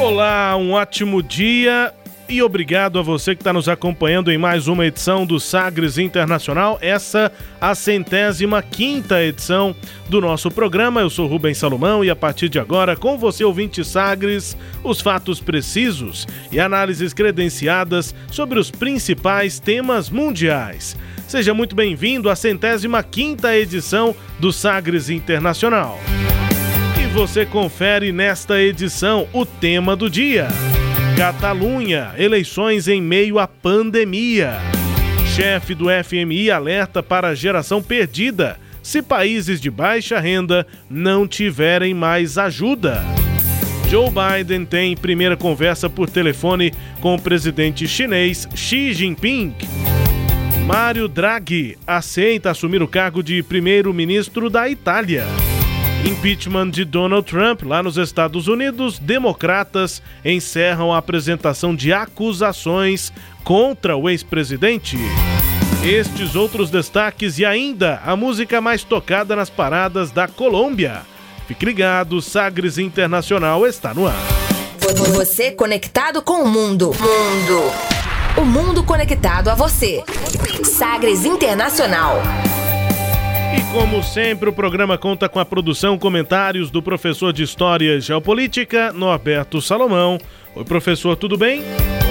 Olá, um ótimo dia e obrigado a você que está nos acompanhando em mais uma edição do Sagres Internacional, essa a centésima quinta edição do nosso programa. Eu sou Rubens Salomão e a partir de agora, com você ouvinte Sagres, os fatos precisos e análises credenciadas sobre os principais temas mundiais. Seja muito bem-vindo à centésima quinta edição do Sagres Internacional. E você confere nesta edição o tema do dia. Catalunha, eleições em meio à pandemia. Chefe do FMI alerta para a geração perdida se países de baixa renda não tiverem mais ajuda. Joe Biden tem primeira conversa por telefone com o presidente chinês Xi Jinping. Mário Draghi aceita assumir o cargo de primeiro-ministro da Itália. Impeachment de Donald Trump lá nos Estados Unidos, democratas encerram a apresentação de acusações contra o ex-presidente. Estes outros destaques e ainda a música mais tocada nas paradas da Colômbia. Fique ligado, Sagres Internacional está no ar. Você conectado com o mundo. Mundo. O mundo conectado a você. Sagres Internacional. E como sempre, o programa conta com a produção comentários do professor de História e Geopolítica, Norberto Salomão. Oi, professor, tudo bem?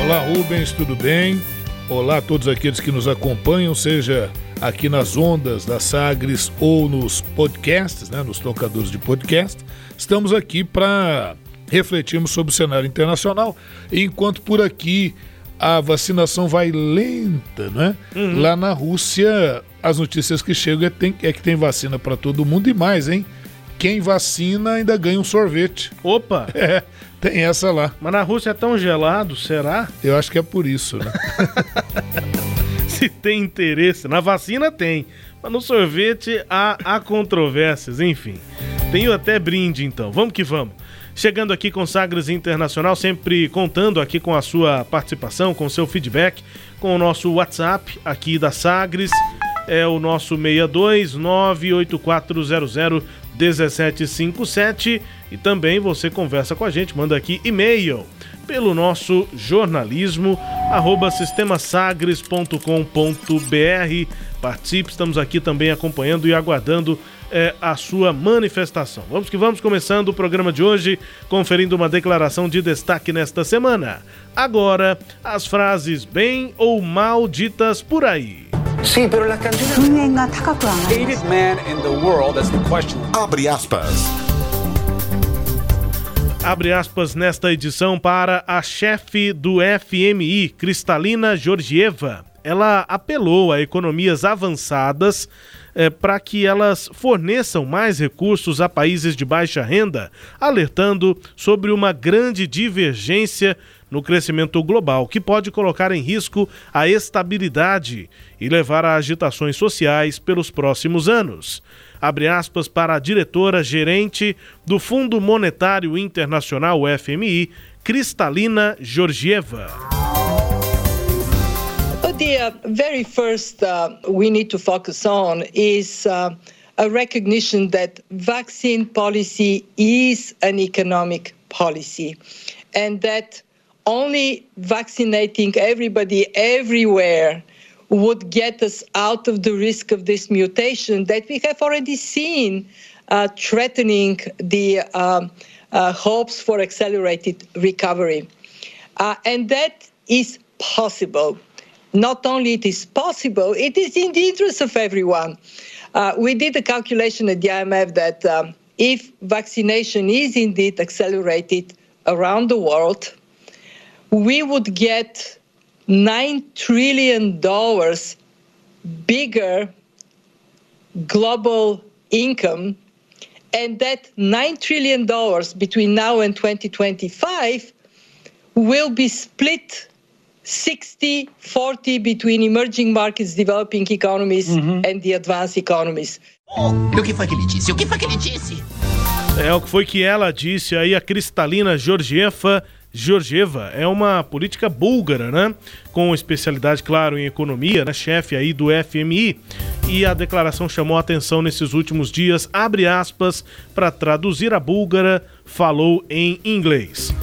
Olá, Rubens, tudo bem? Olá a todos aqueles que nos acompanham, seja aqui nas ondas da Sagres ou nos podcasts, né, nos tocadores de podcast. Estamos aqui para refletirmos sobre o cenário internacional, enquanto por aqui a vacinação vai lenta, né? Uhum. Lá na Rússia, as notícias que chegam é, tem, é que tem vacina para todo mundo e mais, hein? Quem vacina ainda ganha um sorvete. Opa! É, tem essa lá. Mas na Rússia é tão gelado, será? Eu acho que é por isso, né? Se tem interesse. Na vacina tem. Mas no sorvete há, há controvérsias, enfim. Tenho até brinde, então. Vamos que vamos. Chegando aqui com Sagres Internacional, sempre contando aqui com a sua participação, com o seu feedback, com o nosso WhatsApp aqui da Sagres, é o nosso 62 98400 1757 e também você conversa com a gente, manda aqui e-mail pelo nosso jornalismo arroba sistemasagres.com.br. Participe, estamos aqui também acompanhando e aguardando é, a sua manifestação. Vamos que vamos, começando o programa de hoje, conferindo uma declaração de destaque nesta semana. Agora, as frases bem ou mal ditas por aí. Sim, pero la Abre aspas. Abre aspas nesta edição para a chefe do FMI, Cristalina Georgieva. Ela apelou a economias avançadas é, para que elas forneçam mais recursos a países de baixa renda, alertando sobre uma grande divergência no crescimento global, que pode colocar em risco a estabilidade e levar a agitações sociais pelos próximos anos. Abre aspas para a diretora gerente do Fundo Monetário Internacional, FMI, Cristalina Georgieva. The uh, very first uh, we need to focus on is uh, a recognition that vaccine policy is an economic policy and that only vaccinating everybody everywhere would get us out of the risk of this mutation that we have already seen uh, threatening the um, uh, hopes for accelerated recovery. Uh, and that is possible not only it is possible, it is in the interest of everyone. Uh, we did a calculation at the IMF that um, if vaccination is indeed accelerated around the world, we would get $9 trillion bigger global income and that $9 trillion between now and 2025 will be split 60 40 between emerging markets, developing economies, mm-hmm. and the advanced economies. Oh, o que foi que ele disse? O que foi que ele disse? É o que foi que ela disse aí, a Cristalina Georgieva. Georgieva é uma política búlgara, né? Com especialidade, claro, em economia, né? Chefe aí do FMI. E a declaração chamou a atenção nesses últimos dias. Abre aspas para traduzir a búlgara, falou em inglês.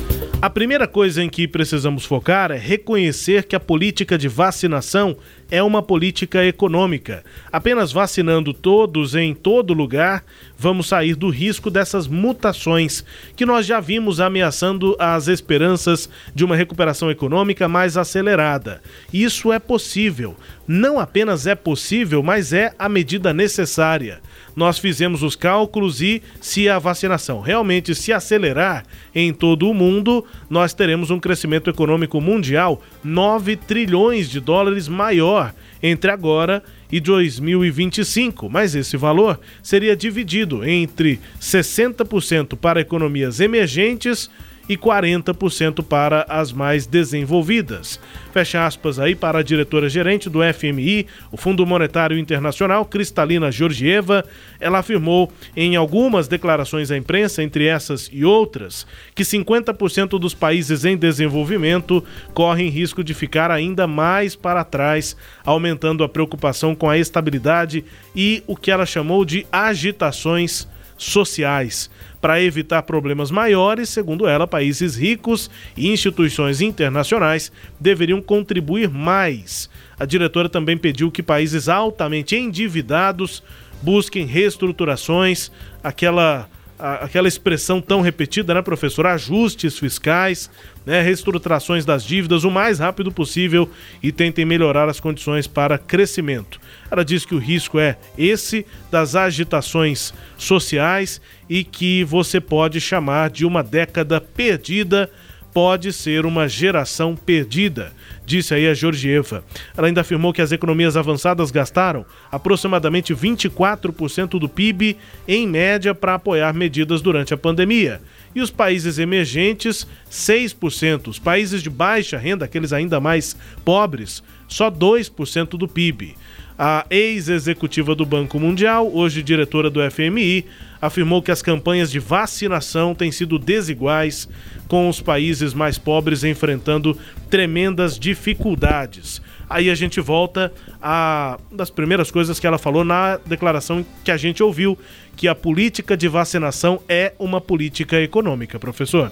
A primeira coisa em que precisamos focar é reconhecer que a política de vacinação é uma política econômica. Apenas vacinando todos em todo lugar, vamos sair do risco dessas mutações que nós já vimos ameaçando as esperanças de uma recuperação econômica mais acelerada. Isso é possível. Não apenas é possível, mas é a medida necessária nós fizemos os cálculos e se a vacinação realmente se acelerar em todo o mundo, nós teremos um crescimento econômico mundial 9 trilhões de dólares maior entre agora e 2025, mas esse valor seria dividido entre 60% para economias emergentes e 40% para as mais desenvolvidas. Fecha aspas aí para a diretora-gerente do FMI, o Fundo Monetário Internacional, Cristalina Georgieva. Ela afirmou em algumas declarações à imprensa, entre essas e outras, que 50% dos países em desenvolvimento correm risco de ficar ainda mais para trás, aumentando a preocupação com a estabilidade e o que ela chamou de agitações sociais. Para evitar problemas maiores, segundo ela, países ricos e instituições internacionais deveriam contribuir mais. A diretora também pediu que países altamente endividados busquem reestruturações, aquela aquela expressão tão repetida, né, professor? Ajustes fiscais, né, reestruturações das dívidas o mais rápido possível e tentem melhorar as condições para crescimento. Ela diz que o risco é esse das agitações sociais e que você pode chamar de uma década perdida pode ser uma geração perdida, disse aí a Georgieva. Ela ainda afirmou que as economias avançadas gastaram aproximadamente 24% do PIB em média para apoiar medidas durante a pandemia. E os países emergentes, 6%. Os países de baixa renda, aqueles ainda mais pobres, só 2% do PIB. A ex-executiva do Banco Mundial, hoje diretora do FMI, afirmou que as campanhas de vacinação têm sido desiguais, com os países mais pobres enfrentando tremendas dificuldades. Aí a gente volta a das primeiras coisas que ela falou na declaração que a gente ouviu, que a política de vacinação é uma política econômica, professor.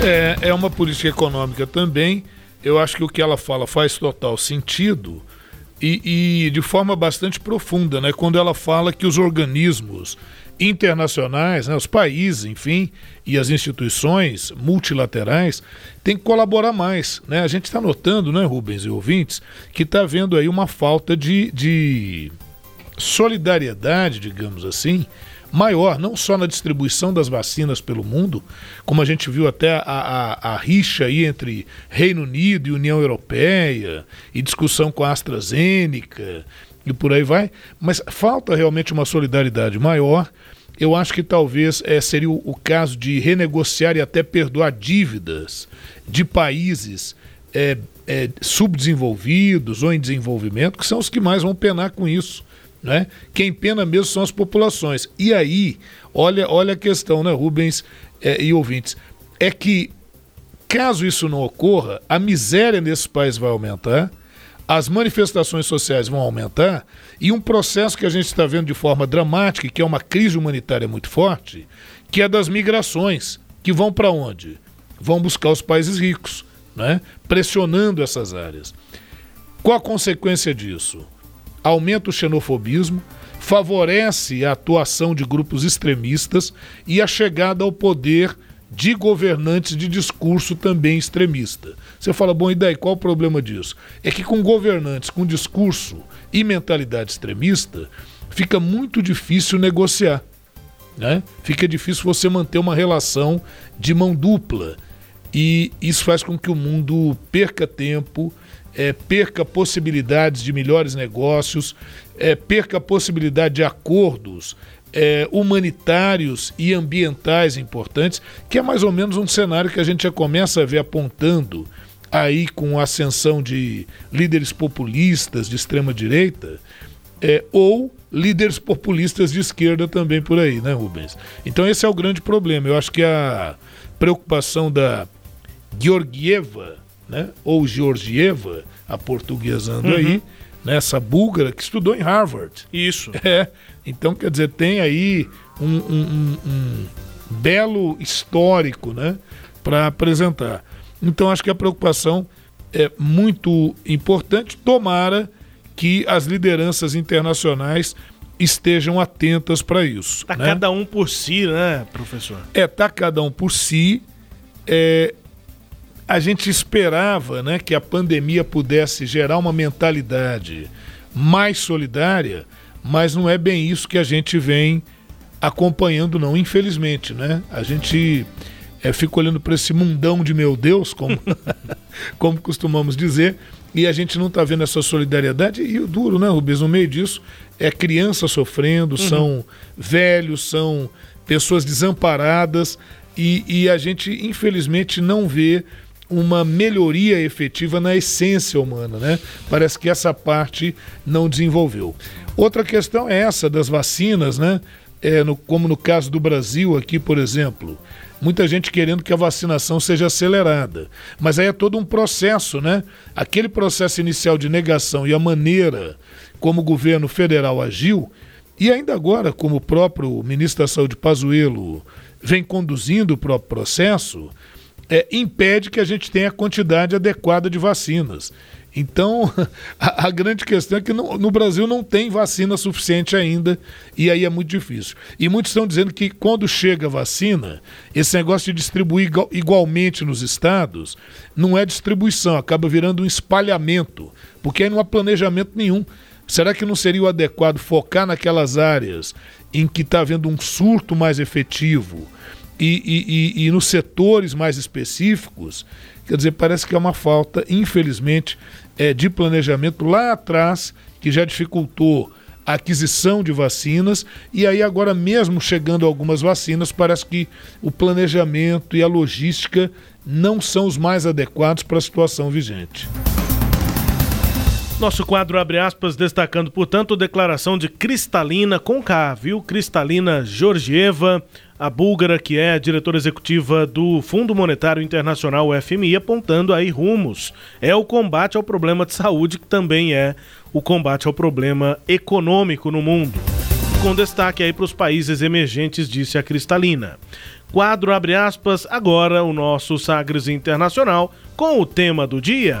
É, é uma política econômica também. Eu acho que o que ela fala faz total sentido e, e, de forma bastante profunda, né? Quando ela fala que os organismos internacionais, né, os países, enfim, e as instituições multilaterais têm que colaborar mais. Né? A gente está notando, né, Rubens e ouvintes, que está havendo aí uma falta de, de solidariedade, digamos assim, maior, não só na distribuição das vacinas pelo mundo, como a gente viu até a, a, a, rixa aí entre Reino Unido e União Europeia, e discussão com a AstraZeneca, e por aí vai, mas falta realmente uma solidariedade maior. Eu acho que talvez é, seria o, o caso de renegociar e até perdoar dívidas de países é, é, subdesenvolvidos ou em desenvolvimento, que são os que mais vão penar com isso. Né? Quem pena mesmo são as populações. E aí, olha, olha a questão, né, Rubens é, e ouvintes, é que caso isso não ocorra, a miséria nesse país vai aumentar, as manifestações sociais vão aumentar e um processo que a gente está vendo de forma dramática, que é uma crise humanitária muito forte, que é das migrações, que vão para onde? Vão buscar os países ricos, né? pressionando essas áreas. Qual a consequência disso? Aumenta o xenofobismo, favorece a atuação de grupos extremistas e a chegada ao poder de governantes de discurso também extremista. Você fala, bom, e daí qual o problema disso? É que com governantes com discurso e mentalidade extremista, fica muito difícil negociar. Né? Fica difícil você manter uma relação de mão dupla. E isso faz com que o mundo perca tempo, é, perca possibilidades de melhores negócios, é, perca possibilidade de acordos é, humanitários e ambientais importantes, que é mais ou menos um cenário que a gente já começa a ver apontando aí com a ascensão de líderes populistas de extrema direita, é, ou líderes populistas de esquerda também por aí, né, Rubens? Então esse é o grande problema. Eu acho que a preocupação da Georgieva, né, ou Georgieva, a portuguesando uhum. aí, nessa né, búlgara que estudou em Harvard. Isso. É. Então, quer dizer, tem aí um, um, um, um belo histórico, né, para apresentar. Então, acho que a preocupação é muito importante. Tomara que as lideranças internacionais estejam atentas para isso. Está né? cada um por si, né, professor? É, está cada um por si. É, a gente esperava né, que a pandemia pudesse gerar uma mentalidade mais solidária, mas não é bem isso que a gente vem acompanhando, não, infelizmente. Né? A gente é, fica olhando para esse mundão de meu Deus, como, como costumamos dizer, e a gente não está vendo essa solidariedade. E o duro, né, Rubens? No meio disso, é criança sofrendo, uhum. são velhos, são pessoas desamparadas, e, e a gente, infelizmente, não vê uma melhoria efetiva na essência humana, né? Parece que essa parte não desenvolveu. Outra questão é essa das vacinas, né? É, no, como no caso do Brasil aqui, por exemplo, muita gente querendo que a vacinação seja acelerada. Mas aí é todo um processo, né? Aquele processo inicial de negação e a maneira como o governo federal agiu, e ainda agora, como o próprio ministro da Saúde Pazuello vem conduzindo o próprio processo, é, impede que a gente tenha a quantidade adequada de vacinas. Então, a, a, grande questão é que no, Brasil não tem vacina suficiente ainda, e aí é muito difícil. E muitos estão dizendo que quando chega a vacina, esse negócio de distribuir igual, igualmente nos estados, não é distribuição, acaba virando um espalhamento, porque aí não há planejamento nenhum. Será que não seria o adequado focar naquelas áreas em que está havendo um surto mais efetivo e, e, e nos setores mais específicos? Quer dizer, parece que é uma falta, infelizmente, é, de planejamento lá atrás, que já dificultou a aquisição de vacinas, e aí agora mesmo chegando algumas vacinas, parece que o planejamento e a logística não são os mais adequados para a situação vigente. Nosso quadro abre aspas, destacando, portanto, declaração de Cristalina com K, viu? Cristalina Georgieva, a búlgara que é diretora executiva do Fundo Monetário Internacional, FMI, apontando aí rumos. É o combate ao problema de saúde, que também é o combate ao problema econômico no mundo. Com destaque aí para os países emergentes, disse a Cristalina. Quadro abre aspas, agora o nosso Sagres Internacional com o tema do dia.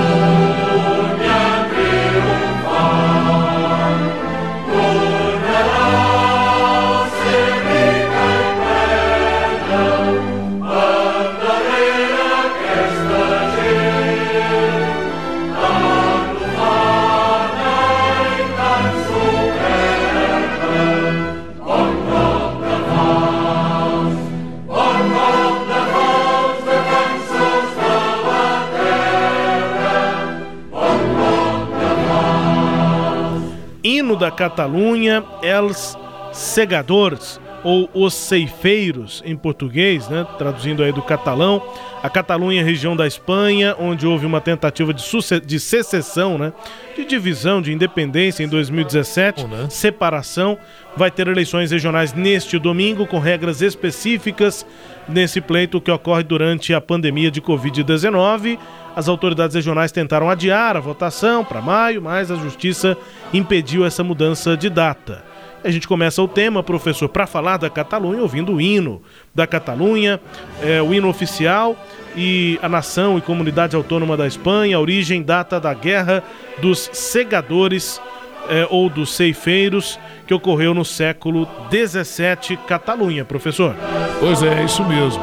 Catalunha, Els Segadors, ou Os Ceifeiros em português, né? traduzindo aí do catalão. A Catalunha é região da Espanha, onde houve uma tentativa de, de secessão, né? de divisão, de independência em 2017, né? separação. Vai ter eleições regionais neste domingo, com regras específicas nesse pleito que ocorre durante a pandemia de Covid-19. As autoridades regionais tentaram adiar a votação para maio, mas a justiça impediu essa mudança de data. A gente começa o tema, professor, para falar da Catalunha, ouvindo o hino da Catalunha, é, o hino oficial e a nação e comunidade autônoma da Espanha, origem data da Guerra dos Segadores é, ou dos Ceifeiros, que ocorreu no século 17, Catalunha, professor. Pois é, é isso mesmo.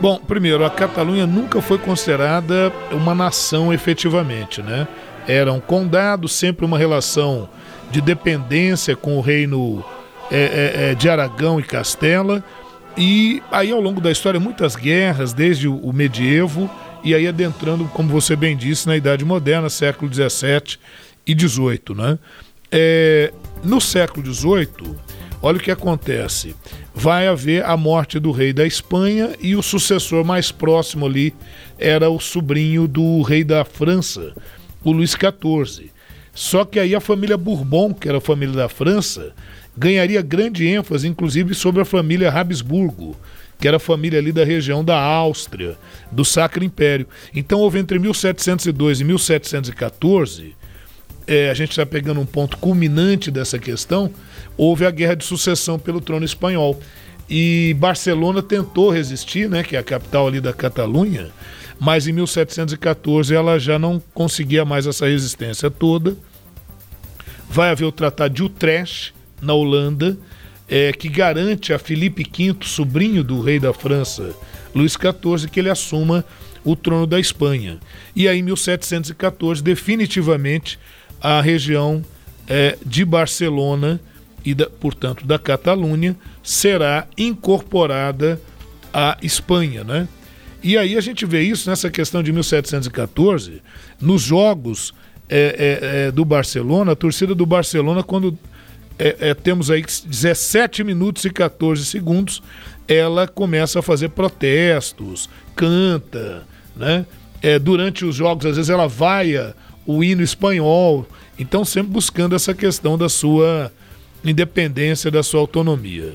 Bom, primeiro, a Catalunha nunca foi considerada uma nação efetivamente, né? Era um condado, sempre uma relação de dependência com o reino é, é, é, de Aragão e Castela. E aí, ao longo da história, muitas guerras, desde o medievo e aí adentrando, como você bem disse, na Idade Moderna, século XVII e XVIII. Né? É, no século XVIII, olha o que acontece. Vai haver a morte do rei da Espanha e o sucessor mais próximo ali era o sobrinho do rei da França, o Luís XIV. Só que aí a família Bourbon, que era a família da França, ganharia grande ênfase, inclusive, sobre a família Habsburgo, que era a família ali da região da Áustria, do Sacro Império. Então houve entre 1702 e 1714, é, a gente está pegando um ponto culminante dessa questão, houve a guerra de sucessão pelo trono espanhol. E Barcelona tentou resistir, né, que é a capital ali da Catalunha, mas em 1714 ela já não conseguia mais essa resistência toda. Vai haver o Tratado de Utrecht, na Holanda, é, que garante a Felipe V, sobrinho do rei da França, Luís XIV, que ele assuma o trono da Espanha. E aí, em 1714, definitivamente, a região é, de Barcelona e, da, portanto, da Catalunha será incorporada à Espanha, né? E aí a gente vê isso nessa questão de 1714, nos jogos é, é, é, do Barcelona, a torcida do Barcelona, quando é, é, temos aí 17 minutos e 14 segundos, ela começa a fazer protestos, canta, né? É, durante os jogos, às vezes ela vaia o hino espanhol, então sempre buscando essa questão da sua independência, da sua autonomia.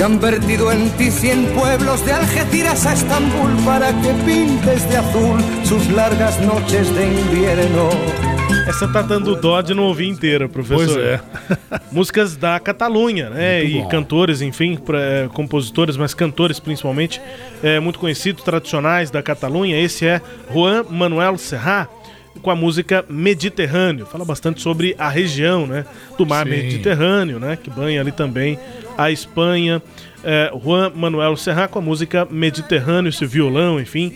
que han vertido en ti cien pueblos de Algeciras a Estambul para que pintes de azul sus largas noches de invierno. Essa tá dando dó de não ouvir inteira, professor. Pois é. Músicas da Catalunha, né? Muito e bom. cantores, enfim, pra, é, compositores, mas cantores principalmente, é, muito conhecidos, tradicionais da Catalunha. Esse é Juan Manuel Serrat com a música Mediterrâneo. Fala bastante sobre a região, né, do mar Sim. Mediterrâneo, né, que banha ali também a Espanha. É, Juan Manuel Serra com a música Mediterrâneo, esse violão, enfim,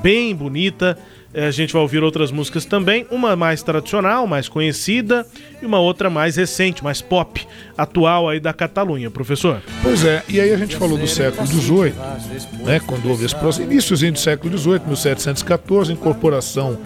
bem bonita. É, a gente vai ouvir outras músicas também, uma mais tradicional, mais conhecida, e uma outra mais recente, mais pop, atual aí da Catalunha, professor. Pois é, e aí a gente falou do século XVIII, né, quando houve esse processo, iníciozinho do século XVIII, 1714, incorporação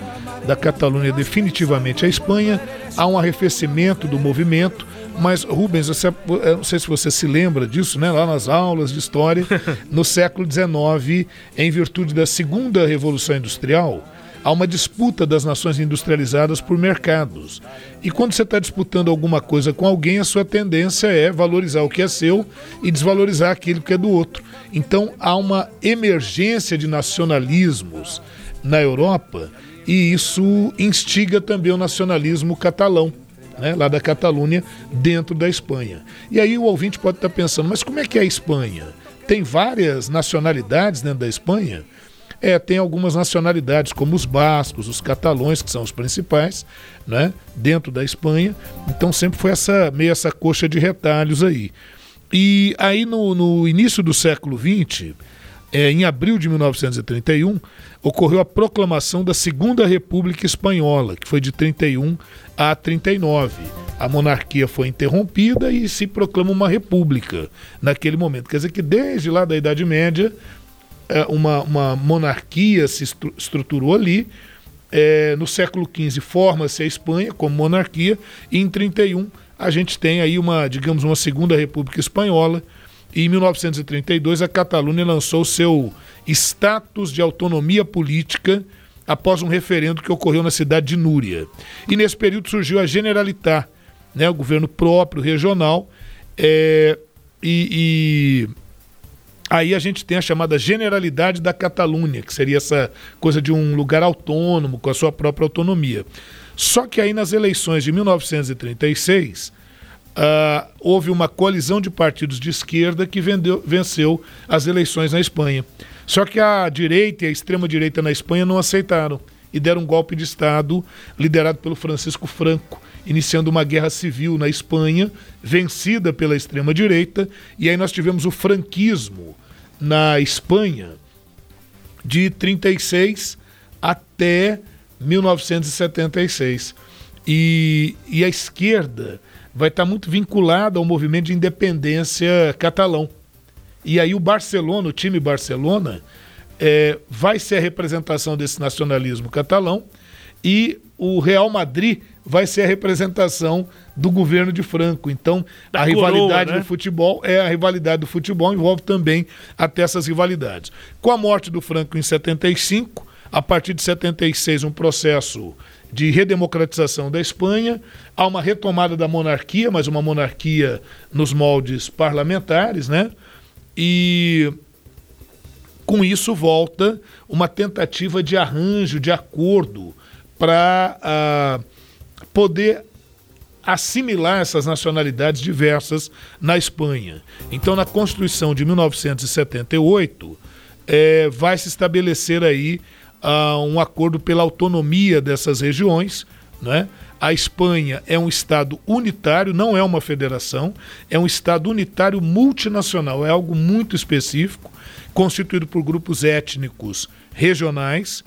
da Catalunha definitivamente à Espanha, há um arrefecimento do movimento, mas, Rubens, você, eu não sei se você se lembra disso, né? Lá nas aulas de história, no século XIX, em virtude da segunda revolução industrial, há uma disputa das nações industrializadas por mercados. E quando você está disputando alguma coisa com alguém, a sua tendência é valorizar o que é seu e desvalorizar aquilo que é do outro. Então há uma emergência de nacionalismos na Europa e isso instiga também o nacionalismo catalão né, lá da Catalunha, dentro da Espanha. E aí o ouvinte pode estar pensando, mas como é que é a Espanha? Tem várias nacionalidades dentro da Espanha? É, tem algumas nacionalidades, como os bascos, os catalões, que são os principais, né, dentro da Espanha. Então sempre foi essa meio essa coxa de retalhos aí. E aí no, no início do século XX, é, em abril de 1931, ocorreu a proclamação da Segunda República Espanhola, que foi de 31 a 39. A monarquia foi interrompida e se proclama uma república naquele momento. Quer dizer que desde lá da Idade Média, é, uma, uma monarquia se estruturou ali. É, no século XV forma-se a Espanha como monarquia e em 31 a gente tem aí uma, digamos, uma segunda república espanhola. Em 1932 a Catalunha lançou seu status de autonomia política após um referendo que ocorreu na cidade de Núria. E nesse período surgiu a Generalitat, né, o governo próprio regional, é, e, e Aí a gente tem a chamada Generalidade da Catalunha, que seria essa coisa de um lugar autônomo, com a sua própria autonomia. Só que aí nas eleições de 1936, uh, ah, houve uma coalizão de partidos de esquerda que vendeu, venceu as eleições na Espanha. Só que a direita e a extrema-direita na Espanha não aceitaram e deram um golpe de Estado liderado pelo Francisco Franco, iniciando uma guerra civil na Espanha, vencida pela extrema-direita, e aí nós tivemos o franquismo na Espanha de 36 até 1976. E, e a esquerda vai estar muito vinculada ao movimento de independência catalão. E aí o Barcelona, o time Barcelona, é, vai ser a representação desse nacionalismo catalão e o Real Madrid vai ser a representação do governo de Franco. Então, da a coroa, rivalidade né? do futebol é a rivalidade do futebol, envolve também até essas rivalidades. Com a morte do Franco em 75, a partir de 76, um processo de redemocratização da Espanha, há uma retomada da monarquia, mas uma monarquia nos moldes parlamentares, né? E com isso volta uma tentativa de arranjo, de acordo para uh, ah, poder assimilar essas nacionalidades diversas na Espanha. Então, na Constituição de 1978, é, vai se estabelecer aí uh, um acordo pela autonomia dessas regiões, né? A Espanha é um Estado unitário, não é uma federação, é um Estado unitário multinacional, é algo muito específico, constituído por grupos étnicos regionais.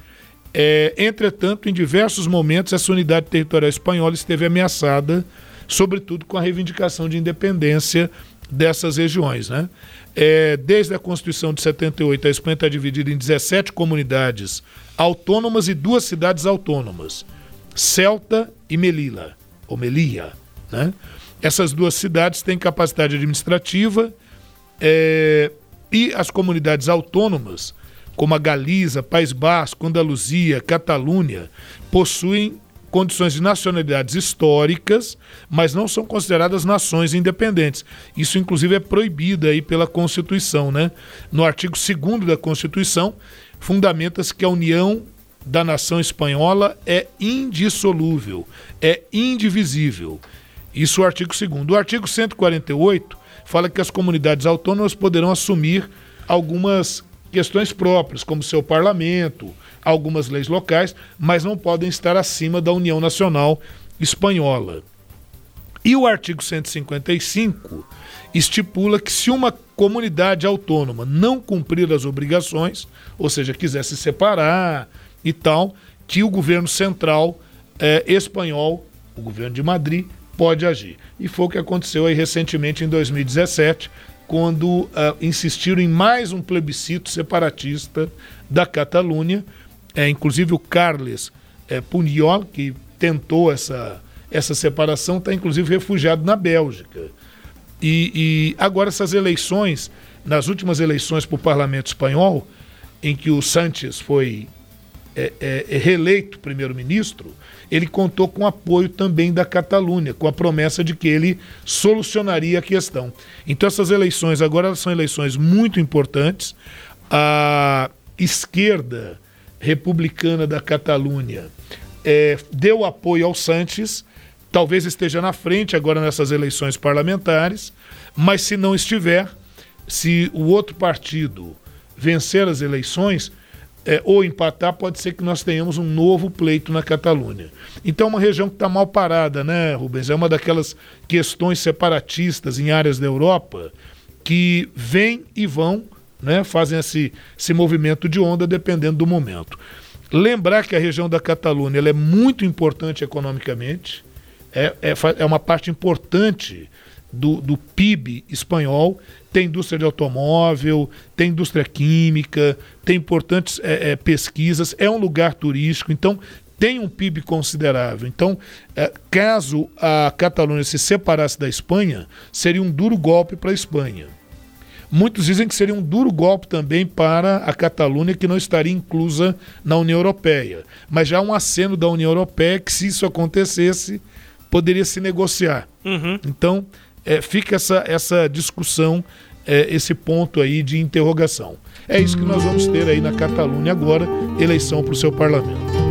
É, entretanto, em diversos momentos, essa unidade territorial espanhola esteve ameaçada, sobretudo com a reivindicação de independência dessas regiões. Né? É, desde a Constituição de 78, a Espanha está dividida em 17 comunidades autônomas e duas cidades autônomas. Celta e Melilla, ou Melia. Né? Essas duas cidades têm capacidade administrativa é, e as comunidades autônomas, como a Galiza, País Basco, Andaluzia, Catalunha, possuem condições de nacionalidades históricas, mas não são consideradas nações independentes. Isso, inclusive, é proibido aí pela Constituição. Né? No artigo 2 da Constituição, fundamenta-se que a união da nação espanhola é indissolúvel, é indivisível. Isso o artigo 2. O artigo 148 fala que as comunidades autônomas poderão assumir algumas questões próprias, como seu parlamento, algumas leis locais, mas não podem estar acima da União Nacional Espanhola. E o artigo 155 estipula que se uma comunidade autônoma não cumprir as obrigações, ou seja, quiser se separar, e tal, que o governo central é, espanhol, o governo de Madrid, pode agir. E foi o que aconteceu aí recentemente em 2017, quando uh, insistiram em mais um plebiscito separatista da Catalunha, é, inclusive o Carles é, Puniol, que tentou essa, essa separação, está inclusive refugiado na Bélgica. E, e agora essas eleições, nas últimas eleições para o parlamento espanhol, em que o Sánchez foi é, é, é, reeleito primeiro-ministro, ele contou com apoio também da Catalunha, com a promessa de que ele solucionaria a questão. Então, essas eleições agora são eleições muito importantes. A esquerda republicana da Catalunha é, deu apoio ao Sanches, talvez esteja na frente agora nessas eleições parlamentares, mas se não estiver, se o outro partido vencer as eleições é, ou empatar, pode ser que nós tenhamos um novo pleito na Catalunha. Então, é uma região que está mal parada, né, Rubens? É uma daquelas questões separatistas em áreas da Europa que vêm e vão, né, fazem esse, esse movimento de onda dependendo do momento. Lembrar que a região da Catalunha é muito importante economicamente, é, é, é uma parte importante do, do PIB espanhol, tem indústria de automóvel, tem indústria química, tem importantes é, é, pesquisas, é um lugar turístico, então tem um PIB considerável. Então, é, caso a Catalunha se separasse da Espanha, seria um duro golpe para a Espanha. Muitos dizem que seria um duro golpe também para a Catalunha, que não estaria inclusa na União Europeia. Mas já há um aceno da União Europeia que, se isso acontecesse, poderia se negociar. Uhum. Então, é, fica essa, essa discussão é, esse ponto aí de interrogação. É isso que nós vamos ter aí na Catalunha agora, eleição para o seu parlamento.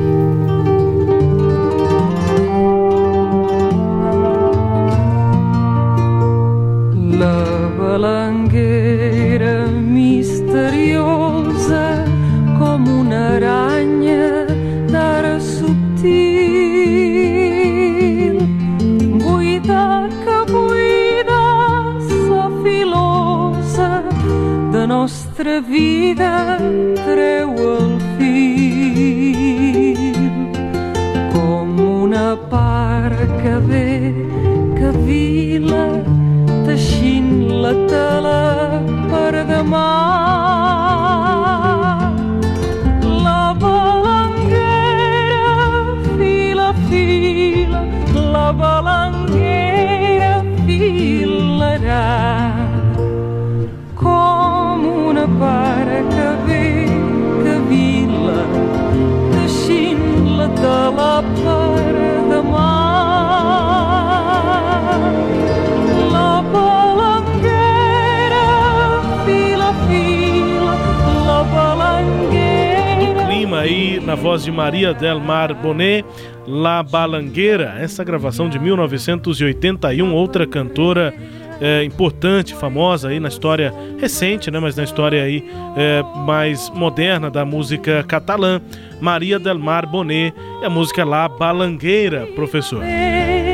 Bonet, La Balangueira, essa gravação de 1981, outra cantora é, importante, famosa aí na história recente, né, mas na história aí é, mais moderna da música catalã, Maria Del Mar Bonet, e a música La Balangueira, professor.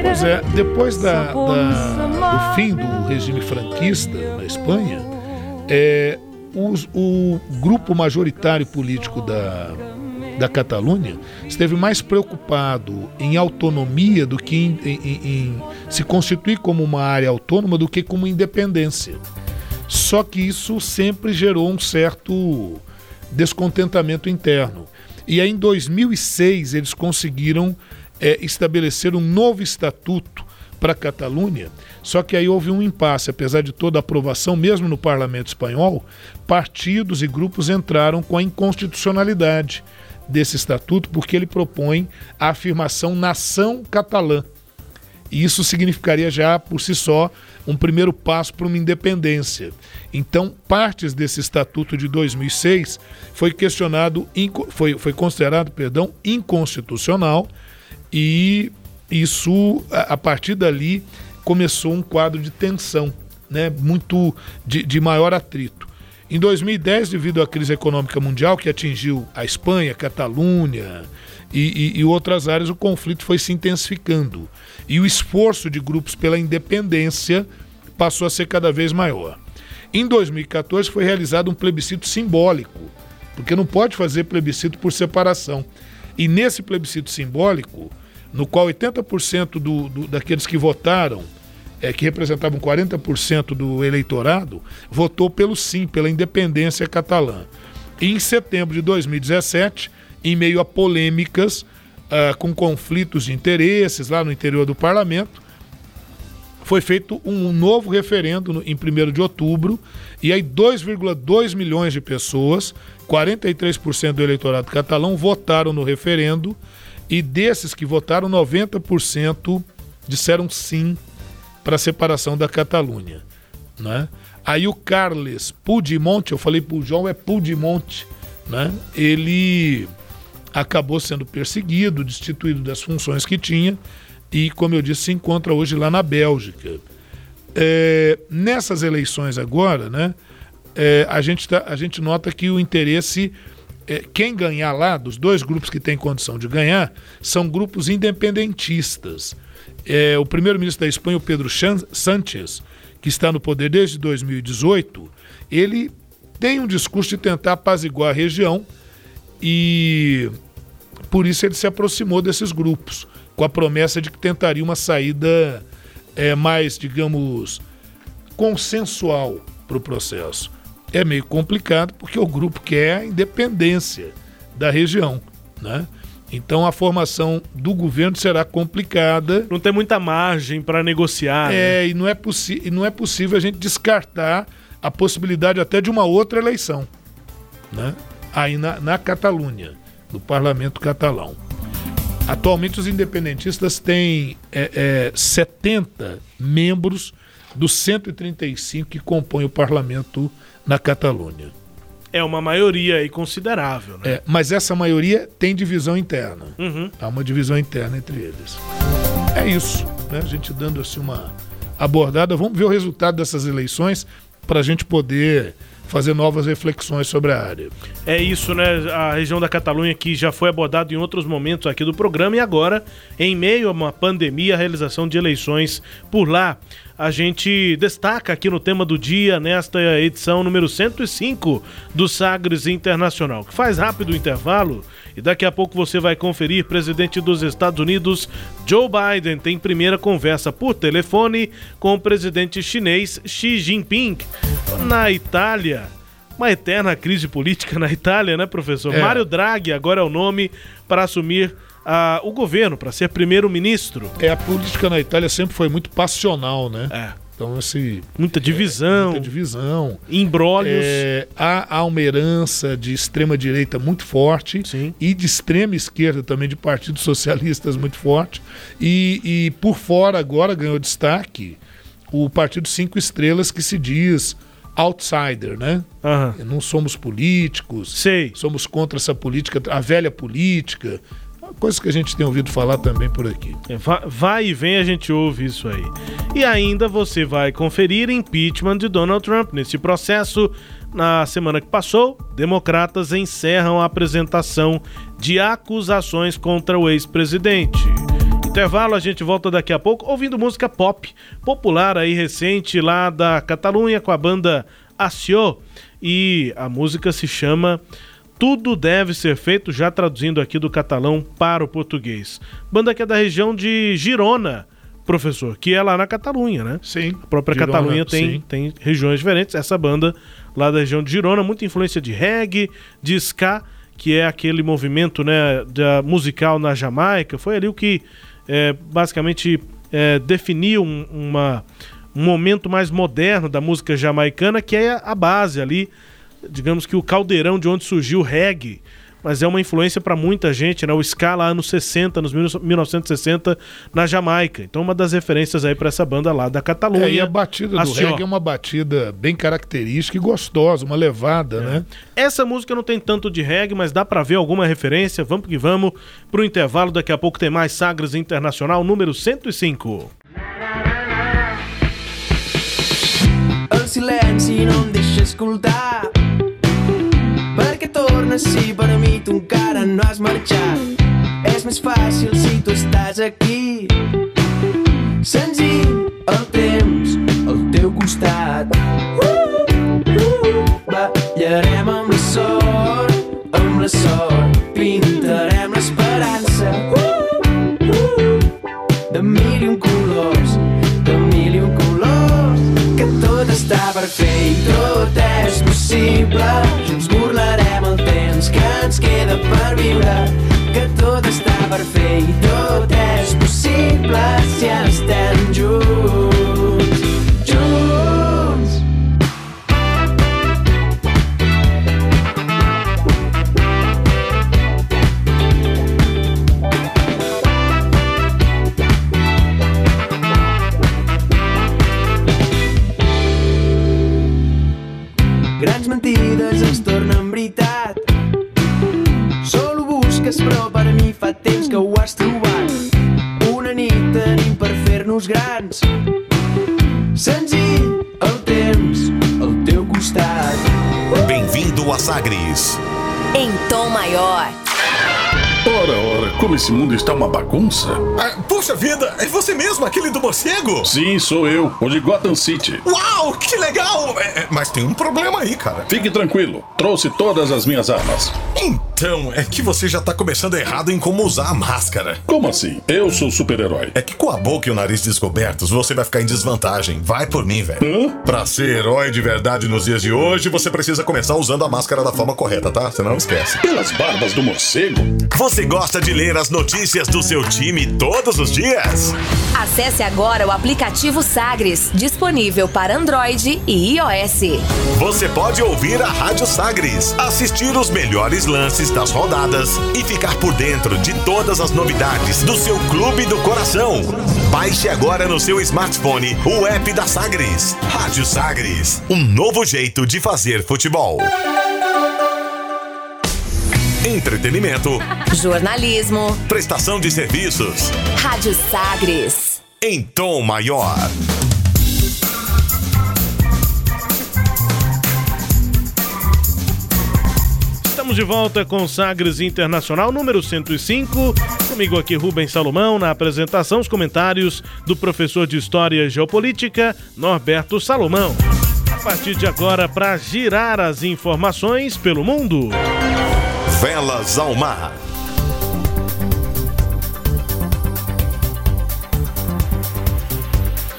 Pois é, depois da, da- do fim do regime franquista na Espanha, é, os- o grupo majoritário político da, da Catalunha esteve mais preocupado em autonomia do que em, em- em- se constituir como uma área autônoma do que como independência. Só que isso sempre gerou um certo descontentamento interno. E aí, em 2006, eles conseguiram é, estabelecer um novo estatuto para a Catalunha. Só que aí houve um impasse, apesar de toda a aprovação, mesmo no parlamento espanhol, partidos e grupos entraram com a inconstitucionalidade desse estatuto, porque ele propõe a afirmação nação catalã. E isso significaria já por si só um primeiro passo para uma independência. Então, partes desse estatuto de 2006 foi questionado, foi, foi considerado, perdão, inconstitucional e isso a, a partir dali começou um quadro de tensão, né, muito de, de maior atrito. Em 2010, devido à crise econômica mundial que atingiu a Espanha, Catalunha e, e- e outras áreas, o conflito foi se intensificando. E o esforço de grupos pela independência passou a ser cada vez maior. Em 2014 foi realizado um plebiscito simbólico, porque não pode fazer plebiscito por separação. E nesse plebiscito simbólico, no qual 80% do, do, daqueles que votaram é, que representavam 40% do eleitorado, votou pelo sim, pela independência catalã. E em setembro de 2017, em meio a polêmicas, ah, com conflitos de interesses lá no interior do parlamento, foi feito um novo referendo no- em 1 de outubro, e aí 2,2 milhões de pessoas, 43% do eleitorado catalão, votaram no referendo, e desses que votaram, 90% disseram sim para a separação da Catalunha. Né? Aí o Carles Puigdemont, eu falei Pujol, é Puigdemont, né? ele acabou sendo perseguido, destituído das funções que tinha e, como eu disse, se encontra hoje lá na Bélgica. É, nessas eleições agora, né, é, a, gente tá, a gente nota que o interesse, é, quem ganhar lá, dos dois grupos que têm condição de ganhar, são grupos independentistas. É, o primeiro-ministro da Espanha, o Pedro Sánchez, que está no poder desde 2018, ele tem um discurso de tentar apaziguar a região e por isso ele se aproximou desses grupos, com a promessa de que tentaria uma saída é, mais, digamos, consensual para o processo. É meio complicado porque o grupo quer a independência da região, né? Então a formação do governo será complicada. Não tem muita margem para negociar. né? É, e não é, e não é possível a gente descartar a possibilidade até de uma outra eleição, né? Aí na, na Catalunha, no parlamento catalão. Atualmente os independentistas têm é, é, 70 membros dos 135 que compõem o parlamento na Catalunha. É uma maioria aí considerável, né? É, mas essa maioria tem divisão interna. Uhum. Há uma divisão interna entre eles. É isso, né? A gente dando assim uma abordada. Vamos ver o resultado dessas eleições para a gente poder fazer novas reflexões sobre a área. É isso, né? A região da Catalunha que já foi abordado em outros momentos aqui do programa e agora, em meio a uma pandemia, a realização de eleições por lá. A gente destaca aqui no tema do dia, nesta edição número 105 do Sagres Internacional, que faz rápido o intervalo e daqui a pouco você vai conferir. Presidente dos Estados Unidos, Joe Biden, tem primeira conversa por telefone com o presidente chinês Xi Jinping. Na Itália, uma eterna crise política na Itália, né, professor? É. Mário Draghi agora é o nome para assumir ah, o governo, para ser primeiro-ministro. É, a política na Itália sempre foi muito passional, né? É. Então, esse. Muita divisão, Muita divisão. embrólios. É, há, há uma herança de extrema-direita muito forte Sim. e de extrema-esquerda também, de partidos socialistas muito forte. E, e por fora agora ganhou destaque o Partido Cinco Estrelas, que se diz outsider, né? Aham. Não somos políticos, Sei. somos contra essa política, a velha política. Coisa que a gente tem ouvido falar também por aqui. É, va- Vai e vem, a gente ouve isso aí. E ainda você vai conferir impeachment de Donald Trump. Nesse processo, na semana que passou, democratas encerram a apresentação de acusações contra o ex-presidente. Intervalo, a gente volta daqui a pouco ouvindo música pop, popular aí recente lá da Catalunha com a banda Acio. E a música se chama tudo deve ser feito, já traduzindo aqui do catalão para o português. Banda que é da região de Girona, professor, que é lá na Catalunha, né? Sim. A própria Girona, Catalunha tem, sim. tem regiões diferentes. Essa banda lá da região de Girona, muita influência de reggae, de ska, que é aquele movimento né, da, musical na Jamaica. Foi ali o que é, basicamente é, definiu um, uma, um momento mais moderno da música jamaicana, que é a base ali, digamos que o caldeirão de onde surgiu o reggae. Mas é uma influência para muita gente, né? O ska lá anos 60, nos 1960, na Jamaica. Então, uma das referências aí para essa banda lá da Catalunha. É, e a batida do Acio. reggae é uma batida bem característica e gostosa, uma levada, né? Essa música não tem tanto de reggae, mas dá pra ver alguma referência. Vamos que vamos pro intervalo. Daqui a pouco tem mais Sagres Internacional número 105. El silenci no em deixa perquè tornes si per mi tu encara no has marxat. És més fàcil si tu estàs aquí. Senzill el temps al teu costat. Ballarem amb la sort amb la sort pintarem l'esperança. De mil i un colors, de mil i un colors, que tot està per fer i tot és possible. Junts ens queda per viure, que tot està per fer i tot és possible Sagres. Em tom maior. Ora, ora, como esse mundo está uma bagunça. Ah, puxa vida, é você mesmo, aquele do morcego? Sim, sou eu, o de Gotham City. Uau, que legal! É, é, mas tem um problema aí, cara. Fique tranquilo, trouxe todas as minhas armas. Então, é que você já tá começando errado em como usar a máscara. Como assim? Eu sou super-herói. É que com a boca e o nariz descobertos, você vai ficar em desvantagem. Vai por mim, velho. Hã? Pra ser herói de verdade nos dias de hoje, você precisa começar usando a máscara da forma correta, tá? Você não esquece. Pelas barbas do morcego? Você gosta de ler as notícias do seu time todos os dias? Acesse agora o aplicativo Sagres, disponível para Android e iOS. Você pode ouvir a Rádio Sagres, assistir os melhores lances das rodadas e ficar por dentro de todas as novidades do seu clube do coração. Baixe agora no seu smartphone o app da Sagres. Rádio Sagres, um novo jeito de fazer futebol. Entretenimento, Jornalismo. prestação de serviços Rádio Sagres. em tom maior. Estamos de volta com Sagres Internacional número 105. Comigo aqui Rubens Salomão na apresentação, os comentários do professor de História e Geopolítica Norberto Salomão. A partir de agora, para girar as informações pelo mundo. Velas ao mar.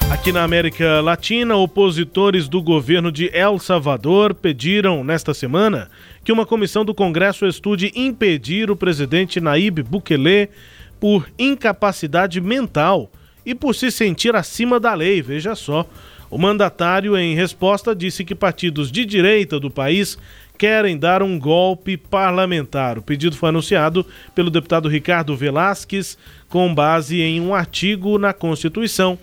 Aqui na América Latina, opositores do governo de El Salvador pediram nesta semana que uma comissão do Congresso estude impedir o presidente Naib Bukele por incapacidade mental e por se sentir acima da lei. Veja só. O mandatário, em resposta, disse que partidos de direita do país querem dar um golpe parlamentar. O pedido foi anunciado pelo deputado Ricardo Velasquez com base em um artigo na Constituição.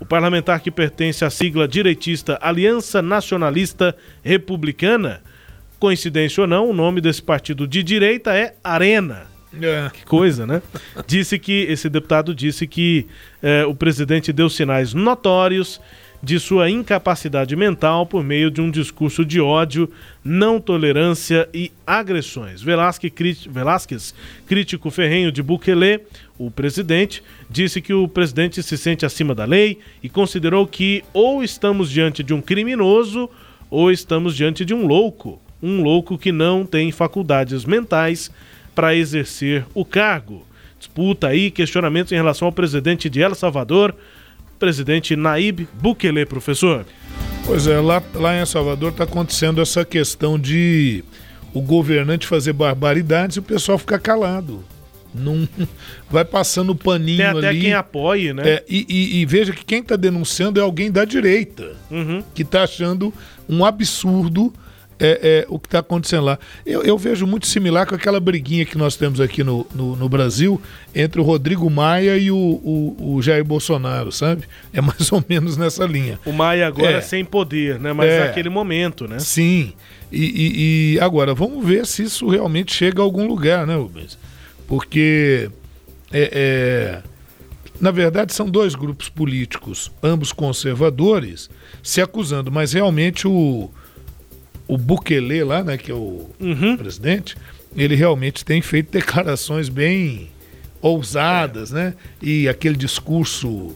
O parlamentar que pertence à sigla direitista Aliança Nacionalista Republicana, coincidência ou não, o nome desse partido de direita é Arena. É. Que coisa, né? Disse que, esse deputado disse que eh, o presidente deu sinais notórios de sua incapacidade mental por meio de um discurso de ódio, não tolerância e agressões. Velasquez, cri- Velasquez crítico ferrenho de Bukele, o presidente, disse que o presidente se sente acima da lei e considerou que ou estamos diante de um criminoso ou estamos diante de um louco, um louco que não tem faculdades mentais para exercer o cargo. Disputa aí questionamentos em relação ao presidente de El Salvador, presidente Naib Bukele, professor. Pois é, lá, lá em El Salvador está acontecendo essa questão de o governante fazer barbaridades e o pessoal ficar calado. Não vai passando o paninho Tem até ali. quem apoie, né? É, e, e- e veja que quem está denunciando é alguém da direita, Uhum. que está achando um absurdo é, é, o que está acontecendo lá. Eu, eu vejo muito similar com aquela briguinha que nós temos aqui no, no, no Brasil entre o Rodrigo Maia e o, o, o Jair Bolsonaro, sabe? É mais ou menos nessa linha. O Maia agora É. sem poder, né? Mas É. naquele momento, né? Sim. E, e- e agora, vamos ver se isso realmente chega a algum lugar, né, Rubens? Porque, é, é, na verdade, são dois grupos políticos, ambos conservadores, se acusando, mas realmente o, o Bukele lá, né, que é o presidente, ele realmente tem feito declarações bem ousadas, né? E aquele discurso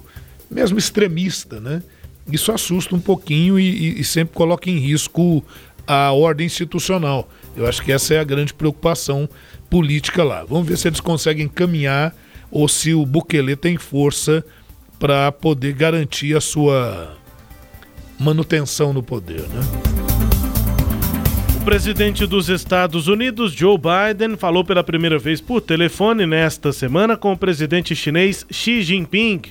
mesmo extremista, né? Isso assusta um pouquinho e, e- e sempre coloca em risco a ordem institucional. Eu acho que essa é a grande preocupação política lá. Vamos ver se eles conseguem caminhar ou se o Bukele tem força para poder garantir a sua manutenção no poder, né? Presidente dos Estados Unidos, Joe Biden, falou pela primeira vez por telefone nesta semana com o presidente chinês Xi Jinping.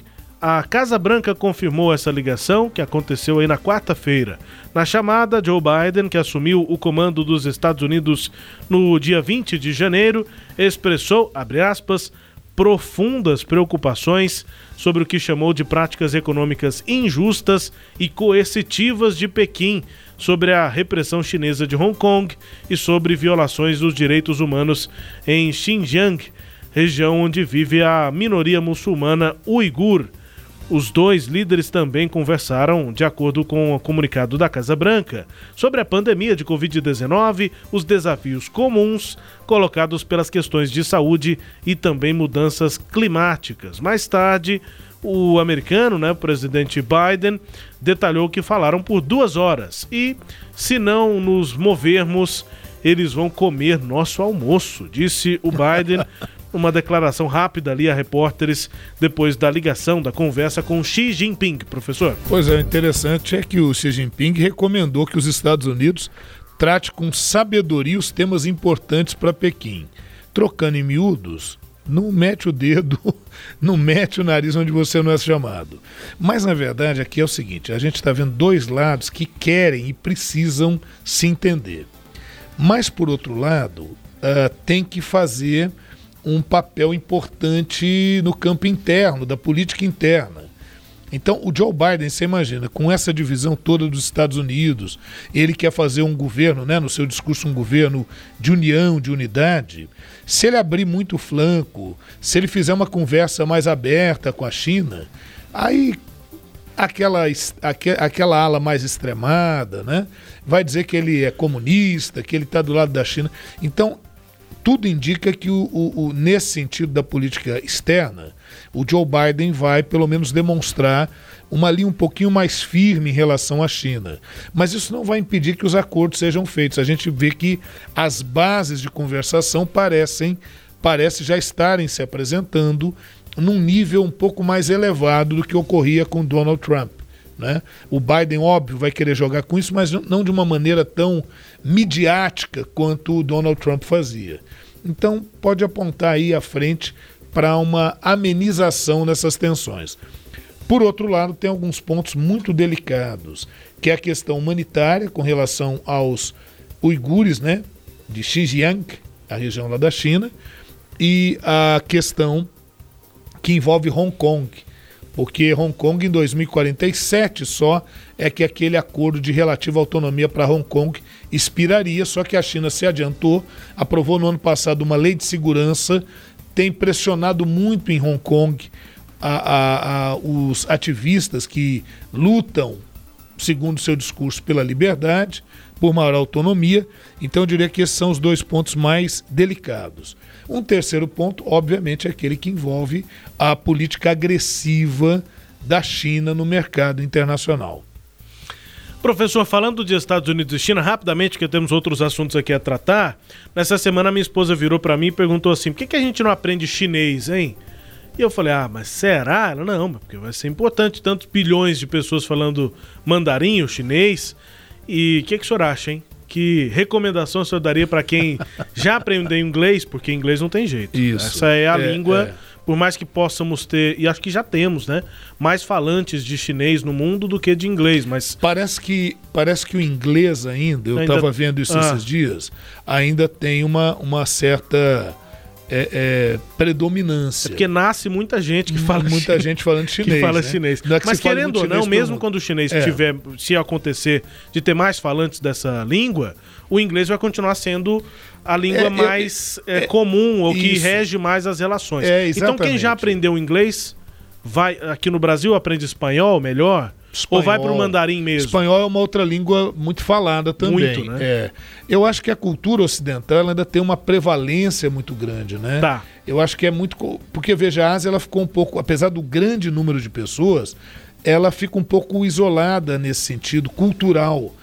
A Casa Branca confirmou essa ligação, que aconteceu aí na quarta-feira. Na chamada, Joe Biden, que assumiu o comando dos Estados Unidos no dia 20 de janeiro, expressou, abre aspas, profundas preocupações sobre o que chamou de práticas econômicas injustas e coercitivas de Pequim, sobre a repressão chinesa de Hong Kong e sobre violações dos direitos humanos em Xinjiang, região onde vive a minoria muçulmana uigur. Os dois líderes também conversaram, de acordo com o comunicado da Casa Branca, sobre a pandemia de Covid-19, os desafios comuns colocados pelas questões de saúde e também mudanças climáticas. Mais tarde, o americano, né, o presidente Biden, detalhou que falaram por duas horas e, se não nos movermos, eles vão comer nosso almoço, disse o Biden. Uma declaração rápida ali a repórteres depois da ligação da conversa com Xi Jinping, professor. Pois é, o interessante é que o Xi Jinping recomendou que os Estados Unidos trate com sabedoria os temas importantes para Pequim. Trocando em miúdos, não mete o dedo, não mete o nariz onde você não é chamado. Mas na verdade aqui é o seguinte: a gente está vendo dois lados que querem e precisam se entender. Mas por outro lado, ah, tem que fazer um papel importante no campo interno, da política interna. Então, o Joe Biden, você imagina, com essa divisão toda dos Estados Unidos, ele quer fazer um governo, né, no seu discurso, um governo de união, de unidade. Se ele abrir muito o flanco, se ele fizer uma conversa mais aberta com a China, aí aquela, aque- aquela ala mais extremada, né, vai dizer que ele é comunista, que ele está do lado da China. Então, tudo indica que, o, o- o- nesse sentido da política externa, o Joe Biden vai, pelo menos, demonstrar uma linha um pouquinho mais firme em relação à China. Mas isso não vai impedir que os acordos sejam feitos. A gente vê que as bases de conversação parecem, parece já estarem se apresentando num nível um pouco mais elevado do que ocorria com Donald Trump. Né? O Biden, óbvio, vai querer jogar com isso, mas não de uma maneira tão midiática quanto o Donald Trump fazia. Então, pode apontar aí à frente para uma amenização dessas tensões. Por outro lado, tem alguns pontos muito delicados, que é a questão humanitária com relação aos uigures, né, de Xinjiang, a região lá da China, e a questão que envolve Hong Kong, porque Hong Kong em 2047 só é que aquele acordo de relativa autonomia para Hong Kong expiraria, só que a China se adiantou, aprovou no ano passado uma lei de segurança, tem pressionado muito em Hong Kong a- a- a- os ativistas que lutam, segundo seu discurso, pela liberdade, por maior autonomia. Então, eu diria que esses são os dois pontos mais delicados. Um terceiro ponto, obviamente, é aquele que envolve a política agressiva da China no mercado internacional. Professor, falando de Estados Unidos e China, rapidamente, que temos outros assuntos aqui a tratar. Nessa semana, minha esposa virou pra mim e perguntou assim: por que, que a gente não aprende chinês, hein? E eu falei: ah, mas será? Ela, não, porque vai ser importante, tantos bilhões de pessoas falando mandarim, o chinês. E o que, que o senhor acha, hein? Que recomendação o senhor daria pra quem já aprendeu inglês? Porque inglês não tem jeito. Isso. Essa é a É, língua é. por mais que possamos ter, e acho que já temos, né? Mais falantes de chinês no mundo do que de inglês, mas. Parece que, parece que o inglês ainda, eu Ainda- estava vendo isso Ah. esses dias, ainda tem uma, uma certa é, é, predominância. Porque nasce muita gente que fala Muita chinês, gente falando chinês. que fala né? chinês. Não é que Mas querendo ou não, mesmo quando o chinês É. tiver, se acontecer de ter mais falantes dessa língua, o inglês vai continuar sendo a língua É, mais é, é, comum ou que isso. rege mais as relações. É, então quem já aprendeu inglês vai aqui no Brasil aprende espanhol melhor ou vai para o Espanhol. mandarim mesmo? Espanhol é uma outra língua muito falada também. Muito, né? É. Eu acho que a cultura ocidental ainda tem uma prevalência muito grande, né? Tá. Eu acho que é muito. Porque, veja, a Ásia ela ficou um pouco, apesar do grande número de pessoas, ela fica um pouco isolada nesse sentido cultural.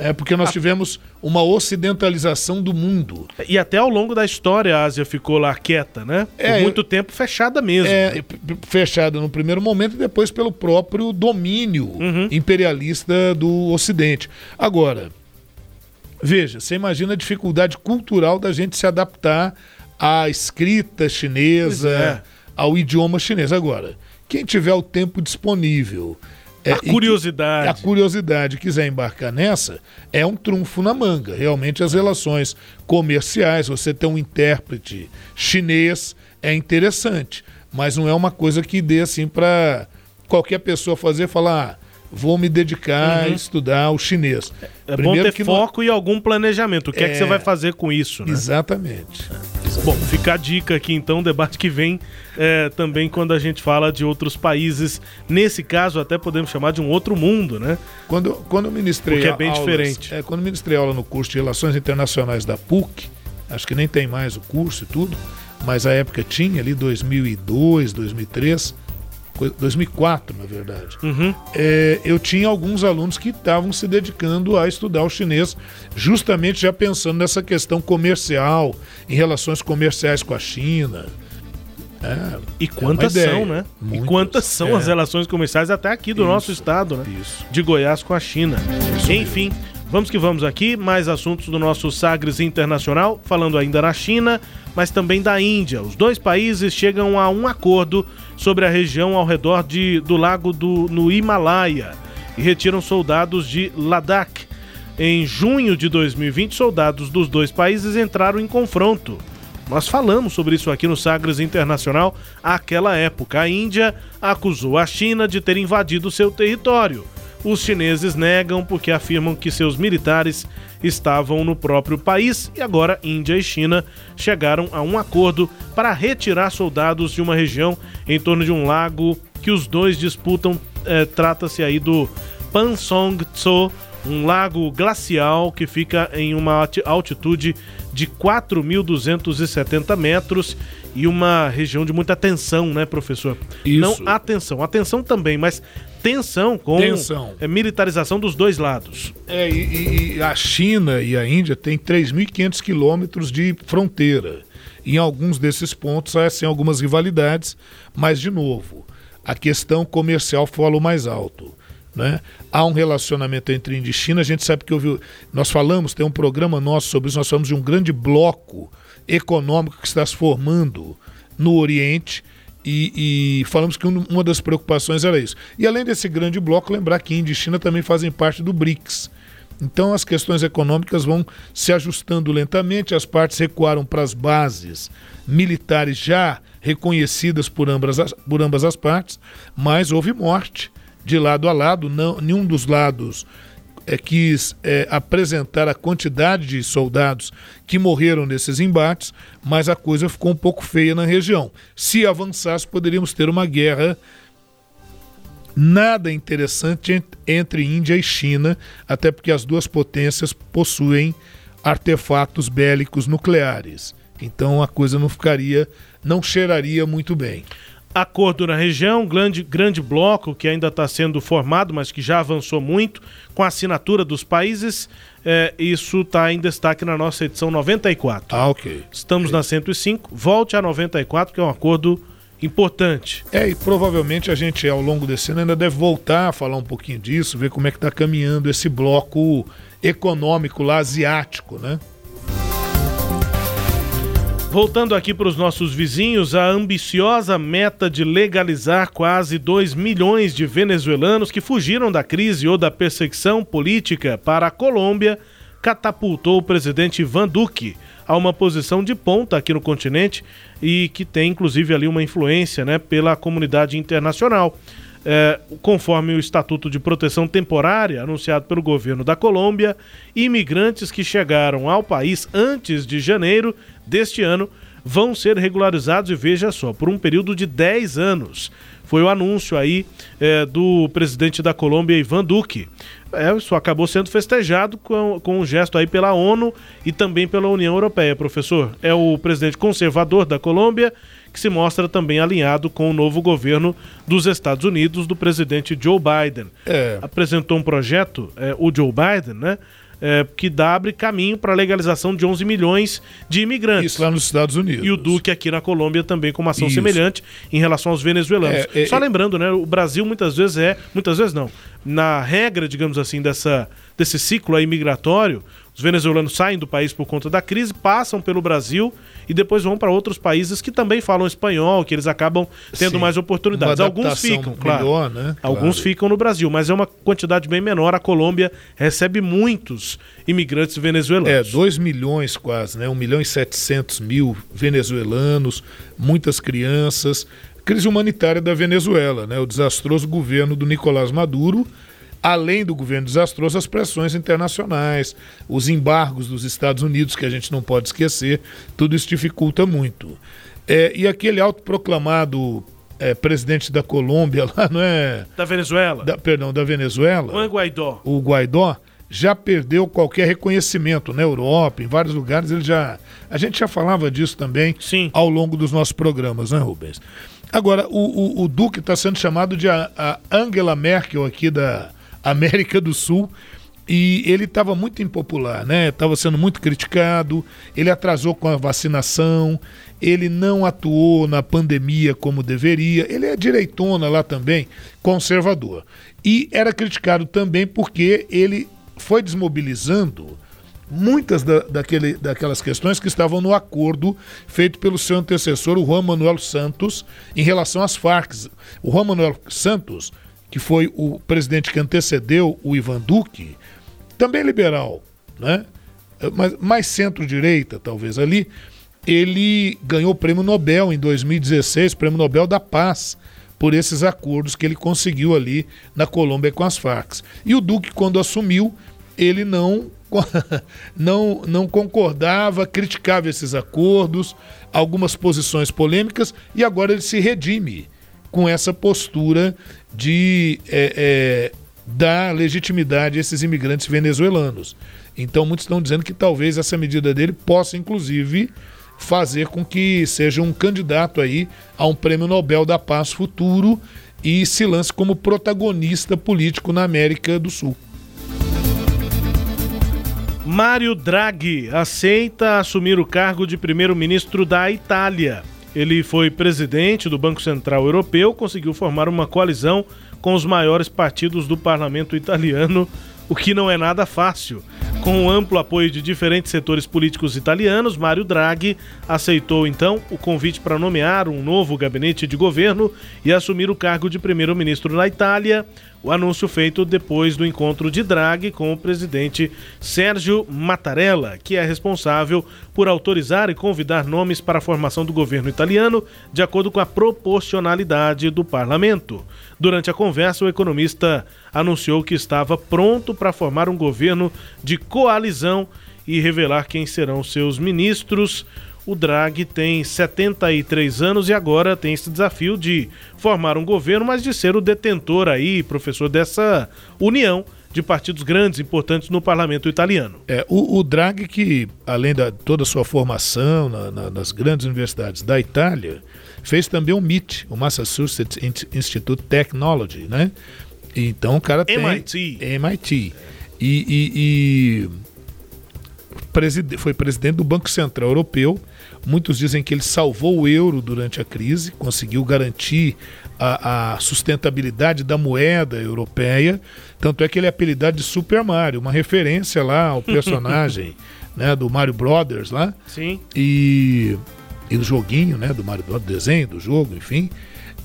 É porque Ah. nós tivemos uma ocidentalização do mundo. E até ao longo da história a Ásia ficou lá quieta, né? Por É, muito tempo fechada mesmo. É, fechada no primeiro momento e depois pelo próprio domínio Uhum. imperialista do Ocidente. Agora, veja, você imagina a dificuldade cultural da gente se adaptar à escrita chinesa, é. ao idioma chinês. Agora, quem tiver o tempo disponível. É, A e que- curiosidade. a curiosidade quiser embarcar nessa, é um trunfo na manga. Realmente as relações comerciais, você ter um intérprete chinês é interessante, mas não é uma coisa que dê assim para qualquer pessoa fazer e falar, ah, vou me dedicar a Uhum. estudar o chinês. É bom ter que não- foco e algum planejamento. O que é, que É. você vai fazer com isso, né? Exatamente. Bom, fica a dica aqui então, debate que vem é, também quando a gente fala de outros países. Nesse caso, até podemos chamar de um outro mundo, né? Quando, quando eu ministrei Porque é bem aulas- diferente. É, quando eu ministrei aula no curso de Relações Internacionais da PUC, acho que nem tem mais o curso e tudo, mas a época tinha ali 2002, 2003, coi- 2004 na verdade. Uhum. É, eu tinha alguns alunos que estavam se dedicando a estudar o chinês, justamente já pensando nessa questão comercial, em relações comerciais com a China. É, E quantas ideia. são, né? E Muitas. quantas são É. as relações comerciais até aqui do Isso, nosso estado, né? Isso. De Goiás com a China. Enfim, Vamos que vamos aqui, mais assuntos do nosso Sagres Internacional, falando ainda na China, mas também da Índia. Os dois países chegam a um acordo sobre a região ao redor de, do lago do, no Himalaia e retiram soldados de Ladakh. Em junho de 2020, soldados dos dois países entraram em confronto. Nós falamos sobre isso aqui no Sagres Internacional àquela época. A Índia acusou a China de ter invadido seu território. Os chineses negam porque afirmam que seus militares estavam no próprio país e agora Índia e China chegaram a um acordo para retirar soldados de uma região em torno de um lago que os dois disputam. Eh, Trata-se aí do Pansong Tso, um lago glacial que fica em uma alti- altitude de 4.270 metros e uma região de muita tensão, né, professor? Isso. Não atenção, atenção também, mas tensão com Tensão. eh, militarização dos dois lados. É, e, e- a China e a Índia têm 3.500 quilômetros de fronteira. Em alguns desses pontos há assim, algumas rivalidades, mas, de novo, a questão comercial fala o mais alto. Né? Há um relacionamento entre Índia e China, a gente sabe que houve. Nós falamos, tem um programa nosso sobre isso, nós falamos de um grande bloco econômico que está se formando no Oriente e, e falamos que um- uma das preocupações era isso. E além desse grande bloco, lembrar que Índia e China também fazem parte do BRICS. Então as questões econômicas vão se ajustando lentamente, as partes recuaram para as bases militares já reconhecidas por ambas as, por ambas as partes, mas houve morte de lado a lado, não, nenhum dos lados é, quis é, apresentar a quantidade de soldados que morreram nesses embates, mas a coisa ficou um pouco feia na região. Se avançasse, poderíamos ter uma guerra nada interessante ent- entre Índia e China, até porque as duas potências possuem artefatos bélicos nucleares. Então a coisa não ficaria, não cheiraria muito bem. Acordo na região, grande, grande bloco que ainda está sendo formado, mas que já avançou muito, com a assinatura dos países. É, isso está em destaque na nossa edição 94. Ah, ok. Estamos na 105, volte a 94, que é um acordo importante. É, e provavelmente a gente, ao longo desse ano, ainda deve voltar a falar um pouquinho disso, ver como é que está caminhando esse bloco econômico lá asiático, né? Voltando aqui para os nossos vizinhos, a ambiciosa meta de legalizar quase 2 milhões de venezuelanos que fugiram da crise ou da perseguição política para a Colômbia catapultou o presidente Ivan Duque a uma posição de ponta aqui no continente e que tem inclusive ali uma influência né, pela comunidade internacional. É, conforme o Estatuto de Proteção Temporária anunciado pelo governo da Colômbia, imigrantes que chegaram ao país antes de janeiro deste ano vão ser regularizados e veja só, por um período de 10 anos. Foi o anúncio aí é, do presidente da Colômbia, Ivan Duque. É, isso acabou sendo festejado com, com um gesto aí pela ONU e também pela União Europeia, professor. É o presidente conservador da Colômbia que se mostra também alinhado com o novo governo dos Estados Unidos, do presidente Joe Biden. É. Apresentou um projeto, é, o Joe Biden, né? é, que dá abre caminho para a legalização de 11 milhões de imigrantes. Isso lá nos Estados Unidos. E o Duque aqui na Colômbia também com uma ação Isso. semelhante em relação aos venezuelanos. É, é, Só é- lembrando, né, o Brasil muitas vezes é, muitas vezes não, na regra, digamos assim, dessa, desse ciclo aí migratório, os venezuelanos saem do país por conta da crise, passam pelo Brasil e depois vão para outros países que também falam espanhol, que eles acabam tendo Sim. mais oportunidades. Alguns ficam, claro. melhor, né? Alguns Claro. ficam no Brasil, mas é uma quantidade bem menor. A Colômbia recebe muitos imigrantes É, venezuelanos. 2 milhões quase, né? 1 milhão e 700 mil venezuelanos, muitas crianças. Crise humanitária da Venezuela, né? O desastroso governo do Nicolás Maduro, além do governo desastroso, as pressões internacionais, os embargos dos Estados Unidos, que a gente não pode esquecer, tudo isso dificulta muito. É, e aquele autoproclamado é, presidente da Colômbia lá, não é? Da Venezuela. Da, perdão, da Venezuela Juan Guaidó. o Guaidó já perdeu qualquer reconhecimento na Europa, em vários lugares ele já. A gente já falava disso também ao longo dos nossos programas, né, Rubens? Agora, o, o, o Duque está sendo chamado de a, a Angela Merkel aqui da América do Sul. E ele estava muito impopular, né? Estava sendo muito criticado. Ele atrasou com a vacinação. Ele não atuou na pandemia como deveria. Ele é direitona lá também, conservador. E era criticado também porque ele foi desmobilizando muitas da, daquele, daquelas questões que estavam no acordo feito pelo seu antecessor, o Juan Manuel Santos, em relação às Farc. O Juan Manuel Santos, que foi o presidente que antecedeu o Ivan Duque, também liberal, né? mas mais centro-direita, talvez ali, ele ganhou o prêmio Nobel em 2016, prêmio Nobel da Paz, por esses acordos que ele conseguiu ali na Colômbia com as Farc. E o Duque, quando assumiu, ele não não, não concordava, criticava esses acordos, algumas posições polêmicas, e agora ele se redime com essa postura de é, é, dar legitimidade a esses imigrantes venezuelanos. Então, muitos estão dizendo que talvez essa medida dele possa, inclusive, fazer com que seja um candidato aí a um prêmio Nobel da Paz futuro e se lance como protagonista político na América do Sul. Mário Draghi aceita assumir o cargo de primeiro-ministro da Itália. Ele foi presidente do Banco Central Europeu, conseguiu formar uma coalizão com os maiores partidos do parlamento italiano, o que não é nada fácil. Com o amplo apoio de diferentes setores políticos italianos, Mário Draghi aceitou então o convite para nomear um novo gabinete de governo e assumir o cargo de primeiro-ministro na Itália. O anúncio feito depois do encontro de Draghi com o presidente Sérgio Mattarella, que é responsável por autorizar e convidar nomes para a formação do governo italiano, de acordo com a proporcionalidade do parlamento. Durante a conversa, o economista anunciou que estava pronto para formar um governo de coalizão e revelar quem serão seus ministros. O Draghi tem 73 anos e agora tem esse desafio de formar um governo, mas de ser o detentor aí, professor, dessa união de partidos grandes, importantes no parlamento italiano. É, o, o Draghi, que além de toda a sua formação na, na, nas grandes universidades da Itália, fez também o MIT, o Massachusetts Institute Technology, né? Então o cara tem... MIT. MIT. E, e, e preside, foi presidente do Banco Central Europeu. Muitos dizem que ele salvou o euro durante a crise, conseguiu garantir a, a, sustentabilidade da moeda europeia. Tanto é que ele é apelidado de Super Mario, uma referência lá ao personagem né, do Mario Brothers lá. Sim. E e do joguinho, né, do Mario do desenho, do jogo, enfim,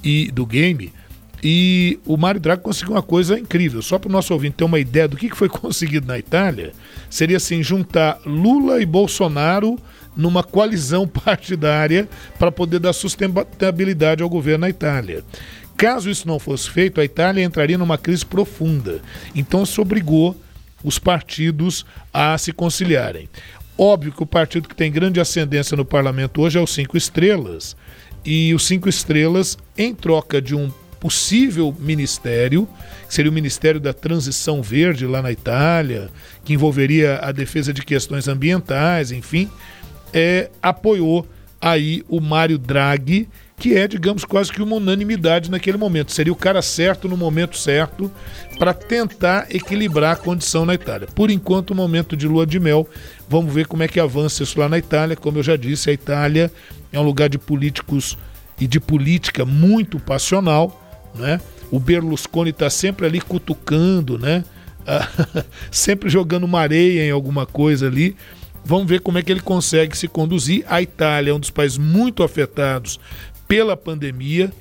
e do game. E o Mário Draghi conseguiu uma coisa incrível. Só para o nosso ouvinte ter uma ideia do que foi conseguido na Itália, seria assim juntar Lula e Bolsonaro numa coalizão partidária para poder dar sustentabilidade ao governo na Itália. Caso isso não fosse feito, a Itália entraria numa crise profunda. Então isso obrigou os partidos a se conciliarem. Óbvio que o partido que tem grande ascendência no parlamento hoje é o Cinco Estrelas. E o Cinco Estrelas, em troca de um possível ministério, que seria o Ministério da Transição Verde lá na Itália, que envolveria a defesa de questões ambientais, enfim, é, apoiou aí o Mário Draghi, que é, digamos, quase que uma unanimidade naquele momento. Seria o cara certo no momento certo para tentar equilibrar a condição na Itália. Por enquanto, o momento de lua de mel. Vamos ver como é que avança isso lá na Itália. Como eu já disse, a Itália é um lugar de políticos e de política muito passional, né? O Berlusconi está sempre ali cutucando, né? sempre jogando uma areia em alguma coisa ali. Vamos ver como é que ele consegue se conduzir. A Itália é um dos países muito afetados pela pandemia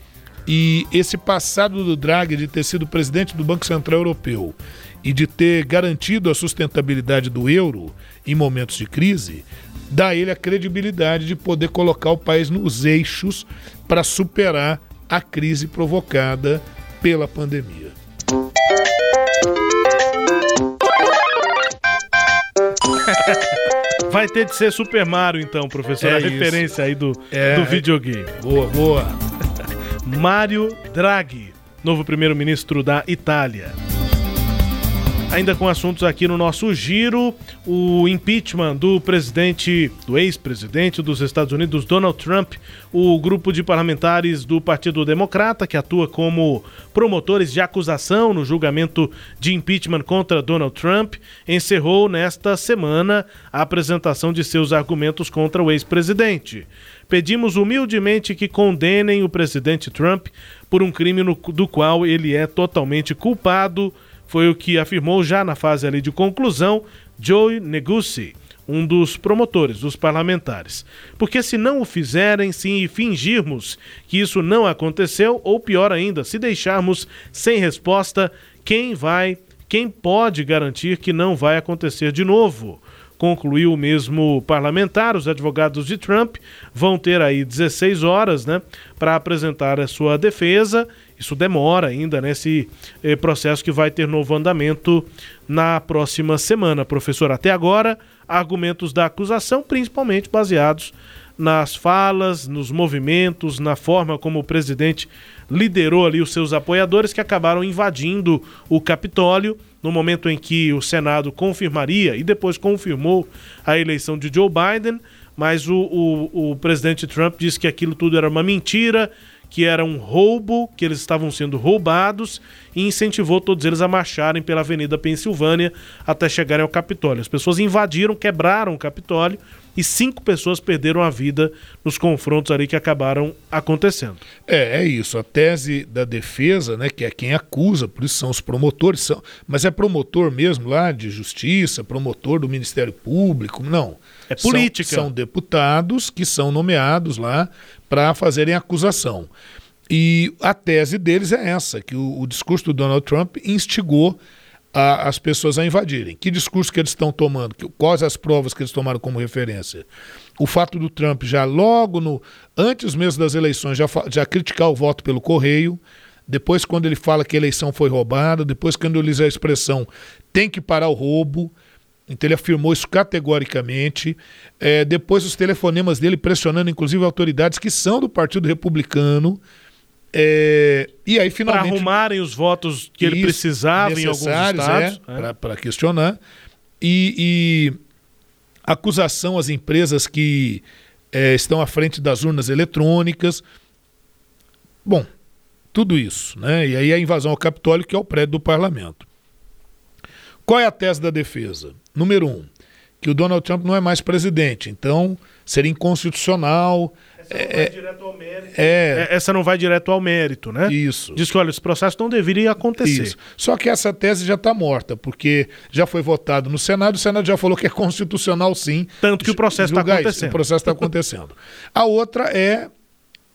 e esse passado do Draghi de ter sido presidente do Banco Central Europeu e de ter garantido a sustentabilidade do euro em momentos de crise, dá a ele a credibilidade de poder colocar o país nos eixos para superar a crise provocada pela pandemia. Vai ter de ser Super Mario, então, professor. É a referência isso. aí do, é, do videogame. Boa, boa. Mário Draghi, novo primeiro-ministro da Itália. Ainda com assuntos aqui no nosso giro, o impeachment do presidente, do ex-presidente dos Estados Unidos, Donald Trump, o grupo de parlamentares do Partido Democrata, que atua como promotores de acusação no julgamento de impeachment contra Donald Trump, encerrou nesta semana a apresentação de seus argumentos contra o ex-presidente. Pedimos humildemente que condenem o presidente Trump por um crime no, do qual ele é totalmente culpado Foi o que afirmou já na fase ali de conclusão Joe Negussi, um dos promotores, dos parlamentares. Porque se não o fizerem, se fingirmos que isso não aconteceu, ou pior ainda, se deixarmos sem resposta, quem vai, quem pode garantir que não vai acontecer de novo? Concluiu o mesmo parlamentar. Os advogados de Trump vão ter aí 16 horas né, para apresentar a sua defesa. Isso demora ainda nesse eh, processo que vai ter novo andamento na próxima semana, professor. Até agora, argumentos da acusação, principalmente baseados nas falas, nos movimentos, na forma como o presidente liderou ali os seus apoiadores que acabaram invadindo o Capitólio no momento em que o Senado confirmaria e depois confirmou a eleição de Joe Biden, mas o, o, o presidente Trump disse que aquilo tudo era uma mentira, que era um roubo, que eles estavam sendo roubados e incentivou todos eles a marcharem pela Avenida Pensilvânia até chegarem ao Capitólio. As pessoas invadiram, quebraram o Capitólio e cinco pessoas perderam a vida nos confrontos ali que acabaram acontecendo. É, é isso. A tese da defesa, né, que é quem acusa, por isso são os promotores, são, mas é promotor mesmo lá de justiça, promotor do Ministério Público, não. É política. São, são deputados que são nomeados lá para fazerem acusação. E a tese deles é essa, que o, o discurso do Donald Trump instigou a, as pessoas a invadirem. Que discurso que eles estão tomando? Que, quais as provas que eles tomaram como referência? O fato do Trump já logo no antes mesmo das eleições já, já criticar o voto pelo correio, depois quando ele fala que a eleição foi roubada, depois quando ele usa a expressão tem que parar o roubo, então ele afirmou isso categoricamente. É, depois os telefonemas dele pressionando inclusive autoridades que são do Partido Republicano é, e aí finalmente. Para arrumarem os votos que ele precisava em alguns estados. É, é. Para questionar. E, e, acusação às empresas que é, estão à frente das urnas eletrônicas. Bom, tudo isso, né? E aí a invasão ao Capitólio, que é o prédio do parlamento. Qual é a tese da defesa? Número um, que o Donald Trump não é mais presidente, então seria inconstitucional é, é, essa não vai direto ao mérito, né? Isso. Diz que, olha, esse processo não deveria acontecer. Isso. Só que essa tese já está morta, porque já foi votado no Senado, o Senado já falou que é constitucional sim. Tanto que o processo está acontecendo. Isso, o processo está acontecendo. a outra é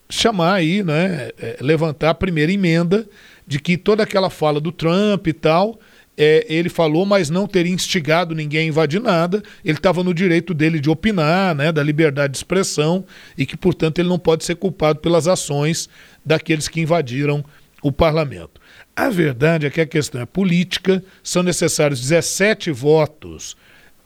chamar aí, né, é, levantar a primeira emenda de que toda aquela fala do Trump e tal é, ele falou, mas não teria instigado ninguém a invadir nada. Ele estava no direito dele de opinar, né, da liberdade de expressão, e que, portanto, ele não pode ser culpado pelas ações daqueles que invadiram o parlamento. A verdade é que a questão é política, são necessários 17 votos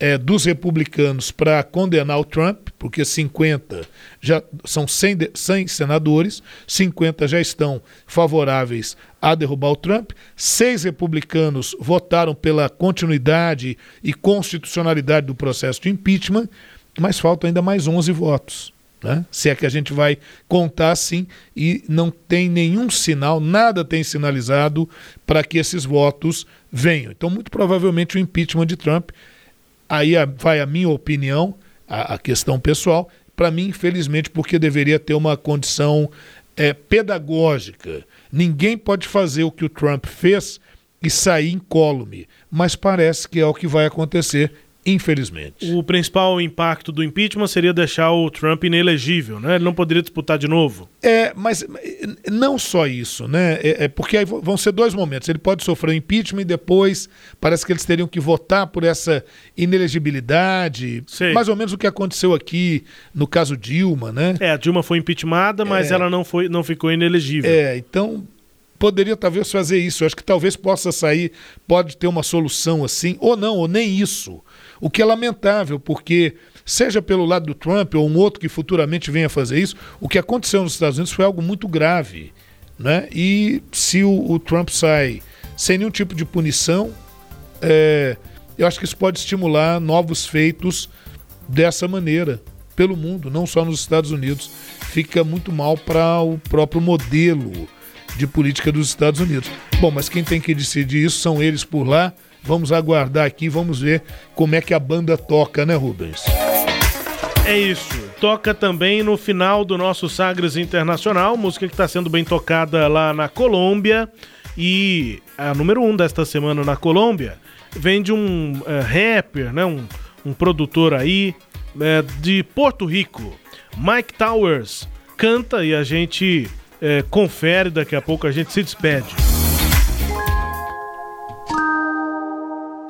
é, dos republicanos para condenar o Trump, porque 50 já são 100, 100 senadores, 50 já estão favoráveis a derrubar o Trump, seis republicanos votaram pela continuidade e constitucionalidade do processo de impeachment, mas faltam ainda mais 11 votos. Né? Se é que a gente vai contar assim, e não tem nenhum sinal, nada tem sinalizado para que esses votos venham. Então, muito provavelmente, o impeachment de Trump Aí vai a minha opinião, a, a questão pessoal, para mim, infelizmente, porque deveria ter uma condição é, pedagógica. Ninguém pode fazer o que o Trump fez e sair incólume, mas parece que é o que vai acontecer infelizmente. O principal impacto do impeachment seria deixar o Trump inelegível, né? Ele não poderia disputar de novo. É, mas não só isso, né? É, é porque aí vão ser dois momentos. Ele pode sofrer o impeachment e depois parece que eles teriam que votar por essa inelegibilidade. Sei. Mais ou menos o que aconteceu aqui no caso Dilma, né? É, a Dilma foi impeachmentada, mas é. ela não foi, não ficou inelegível. É, então poderia talvez fazer isso. Eu acho que talvez possa sair, pode ter uma solução assim, ou não, ou nem isso. O que é lamentável, porque seja pelo lado do Trump ou um outro que futuramente venha fazer isso, o que aconteceu nos Estados Unidos foi algo muito grave. Né? E se o, o Trump sai sem nenhum tipo de punição, é, eu acho que isso pode estimular novos feitos dessa maneira pelo mundo, não só nos Estados Unidos. Fica muito mal para o próprio modelo de política dos Estados Unidos. Bom, mas quem tem que decidir isso são eles por lá. Vamos aguardar aqui, vamos ver como é que a banda toca, né, Rubens? É isso. Toca também no final do nosso Sagres Internacional, música que está sendo bem tocada lá na Colômbia. E a número um desta semana na Colômbia vem de um eh, rapper, né? Um, um produtor aí eh, de Porto Rico, Mike Towers, canta e a gente eh, confere. Daqui a pouco a gente se despede.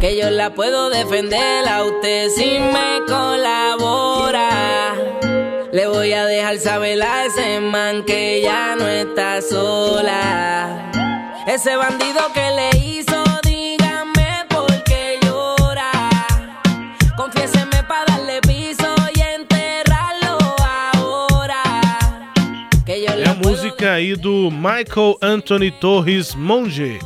Que yo la puedo defender a usted si me colabora. Le voy a dejar saber a ese man que ya no está sola. Ese bandido que le hizo, dígame por qué llora. Confiéseme para darle piso y enterrarlo ahora. Que yo É a música aí do Michael Anthony Torres Monge,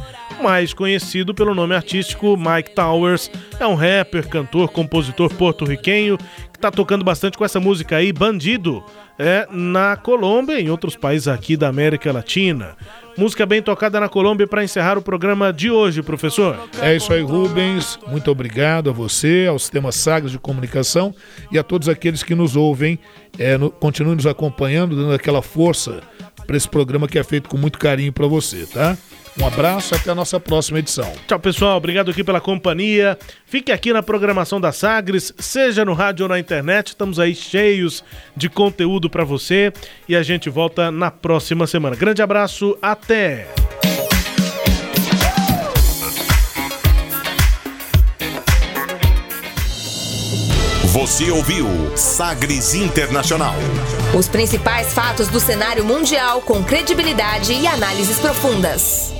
mais conhecido pelo nome artístico Mike Towers. É um rapper, cantor, compositor porto-riquenho que tá tocando bastante com essa música aí, Bandido, é na Colômbia e em outros países aqui da América Latina. Música bem tocada na Colômbia para encerrar o programa de hoje, professor. É isso aí, Rubens. Muito obrigado a você, ao Sistema Sagres de Comunicação e a todos aqueles que nos ouvem. É, no, continuem nos acompanhando, dando aquela força para esse programa que é feito com muito carinho para você, tá? Um abraço e até a nossa próxima edição. Tchau, pessoal. Obrigado aqui pela companhia. Fique aqui na programação da Sagres, seja no rádio ou na internet. Estamos aí cheios de conteúdo para você e a gente volta na próxima semana. Grande abraço, até! Você ouviu Sagres Internacional. Os principais fatos do cenário mundial com credibilidade e análises profundas.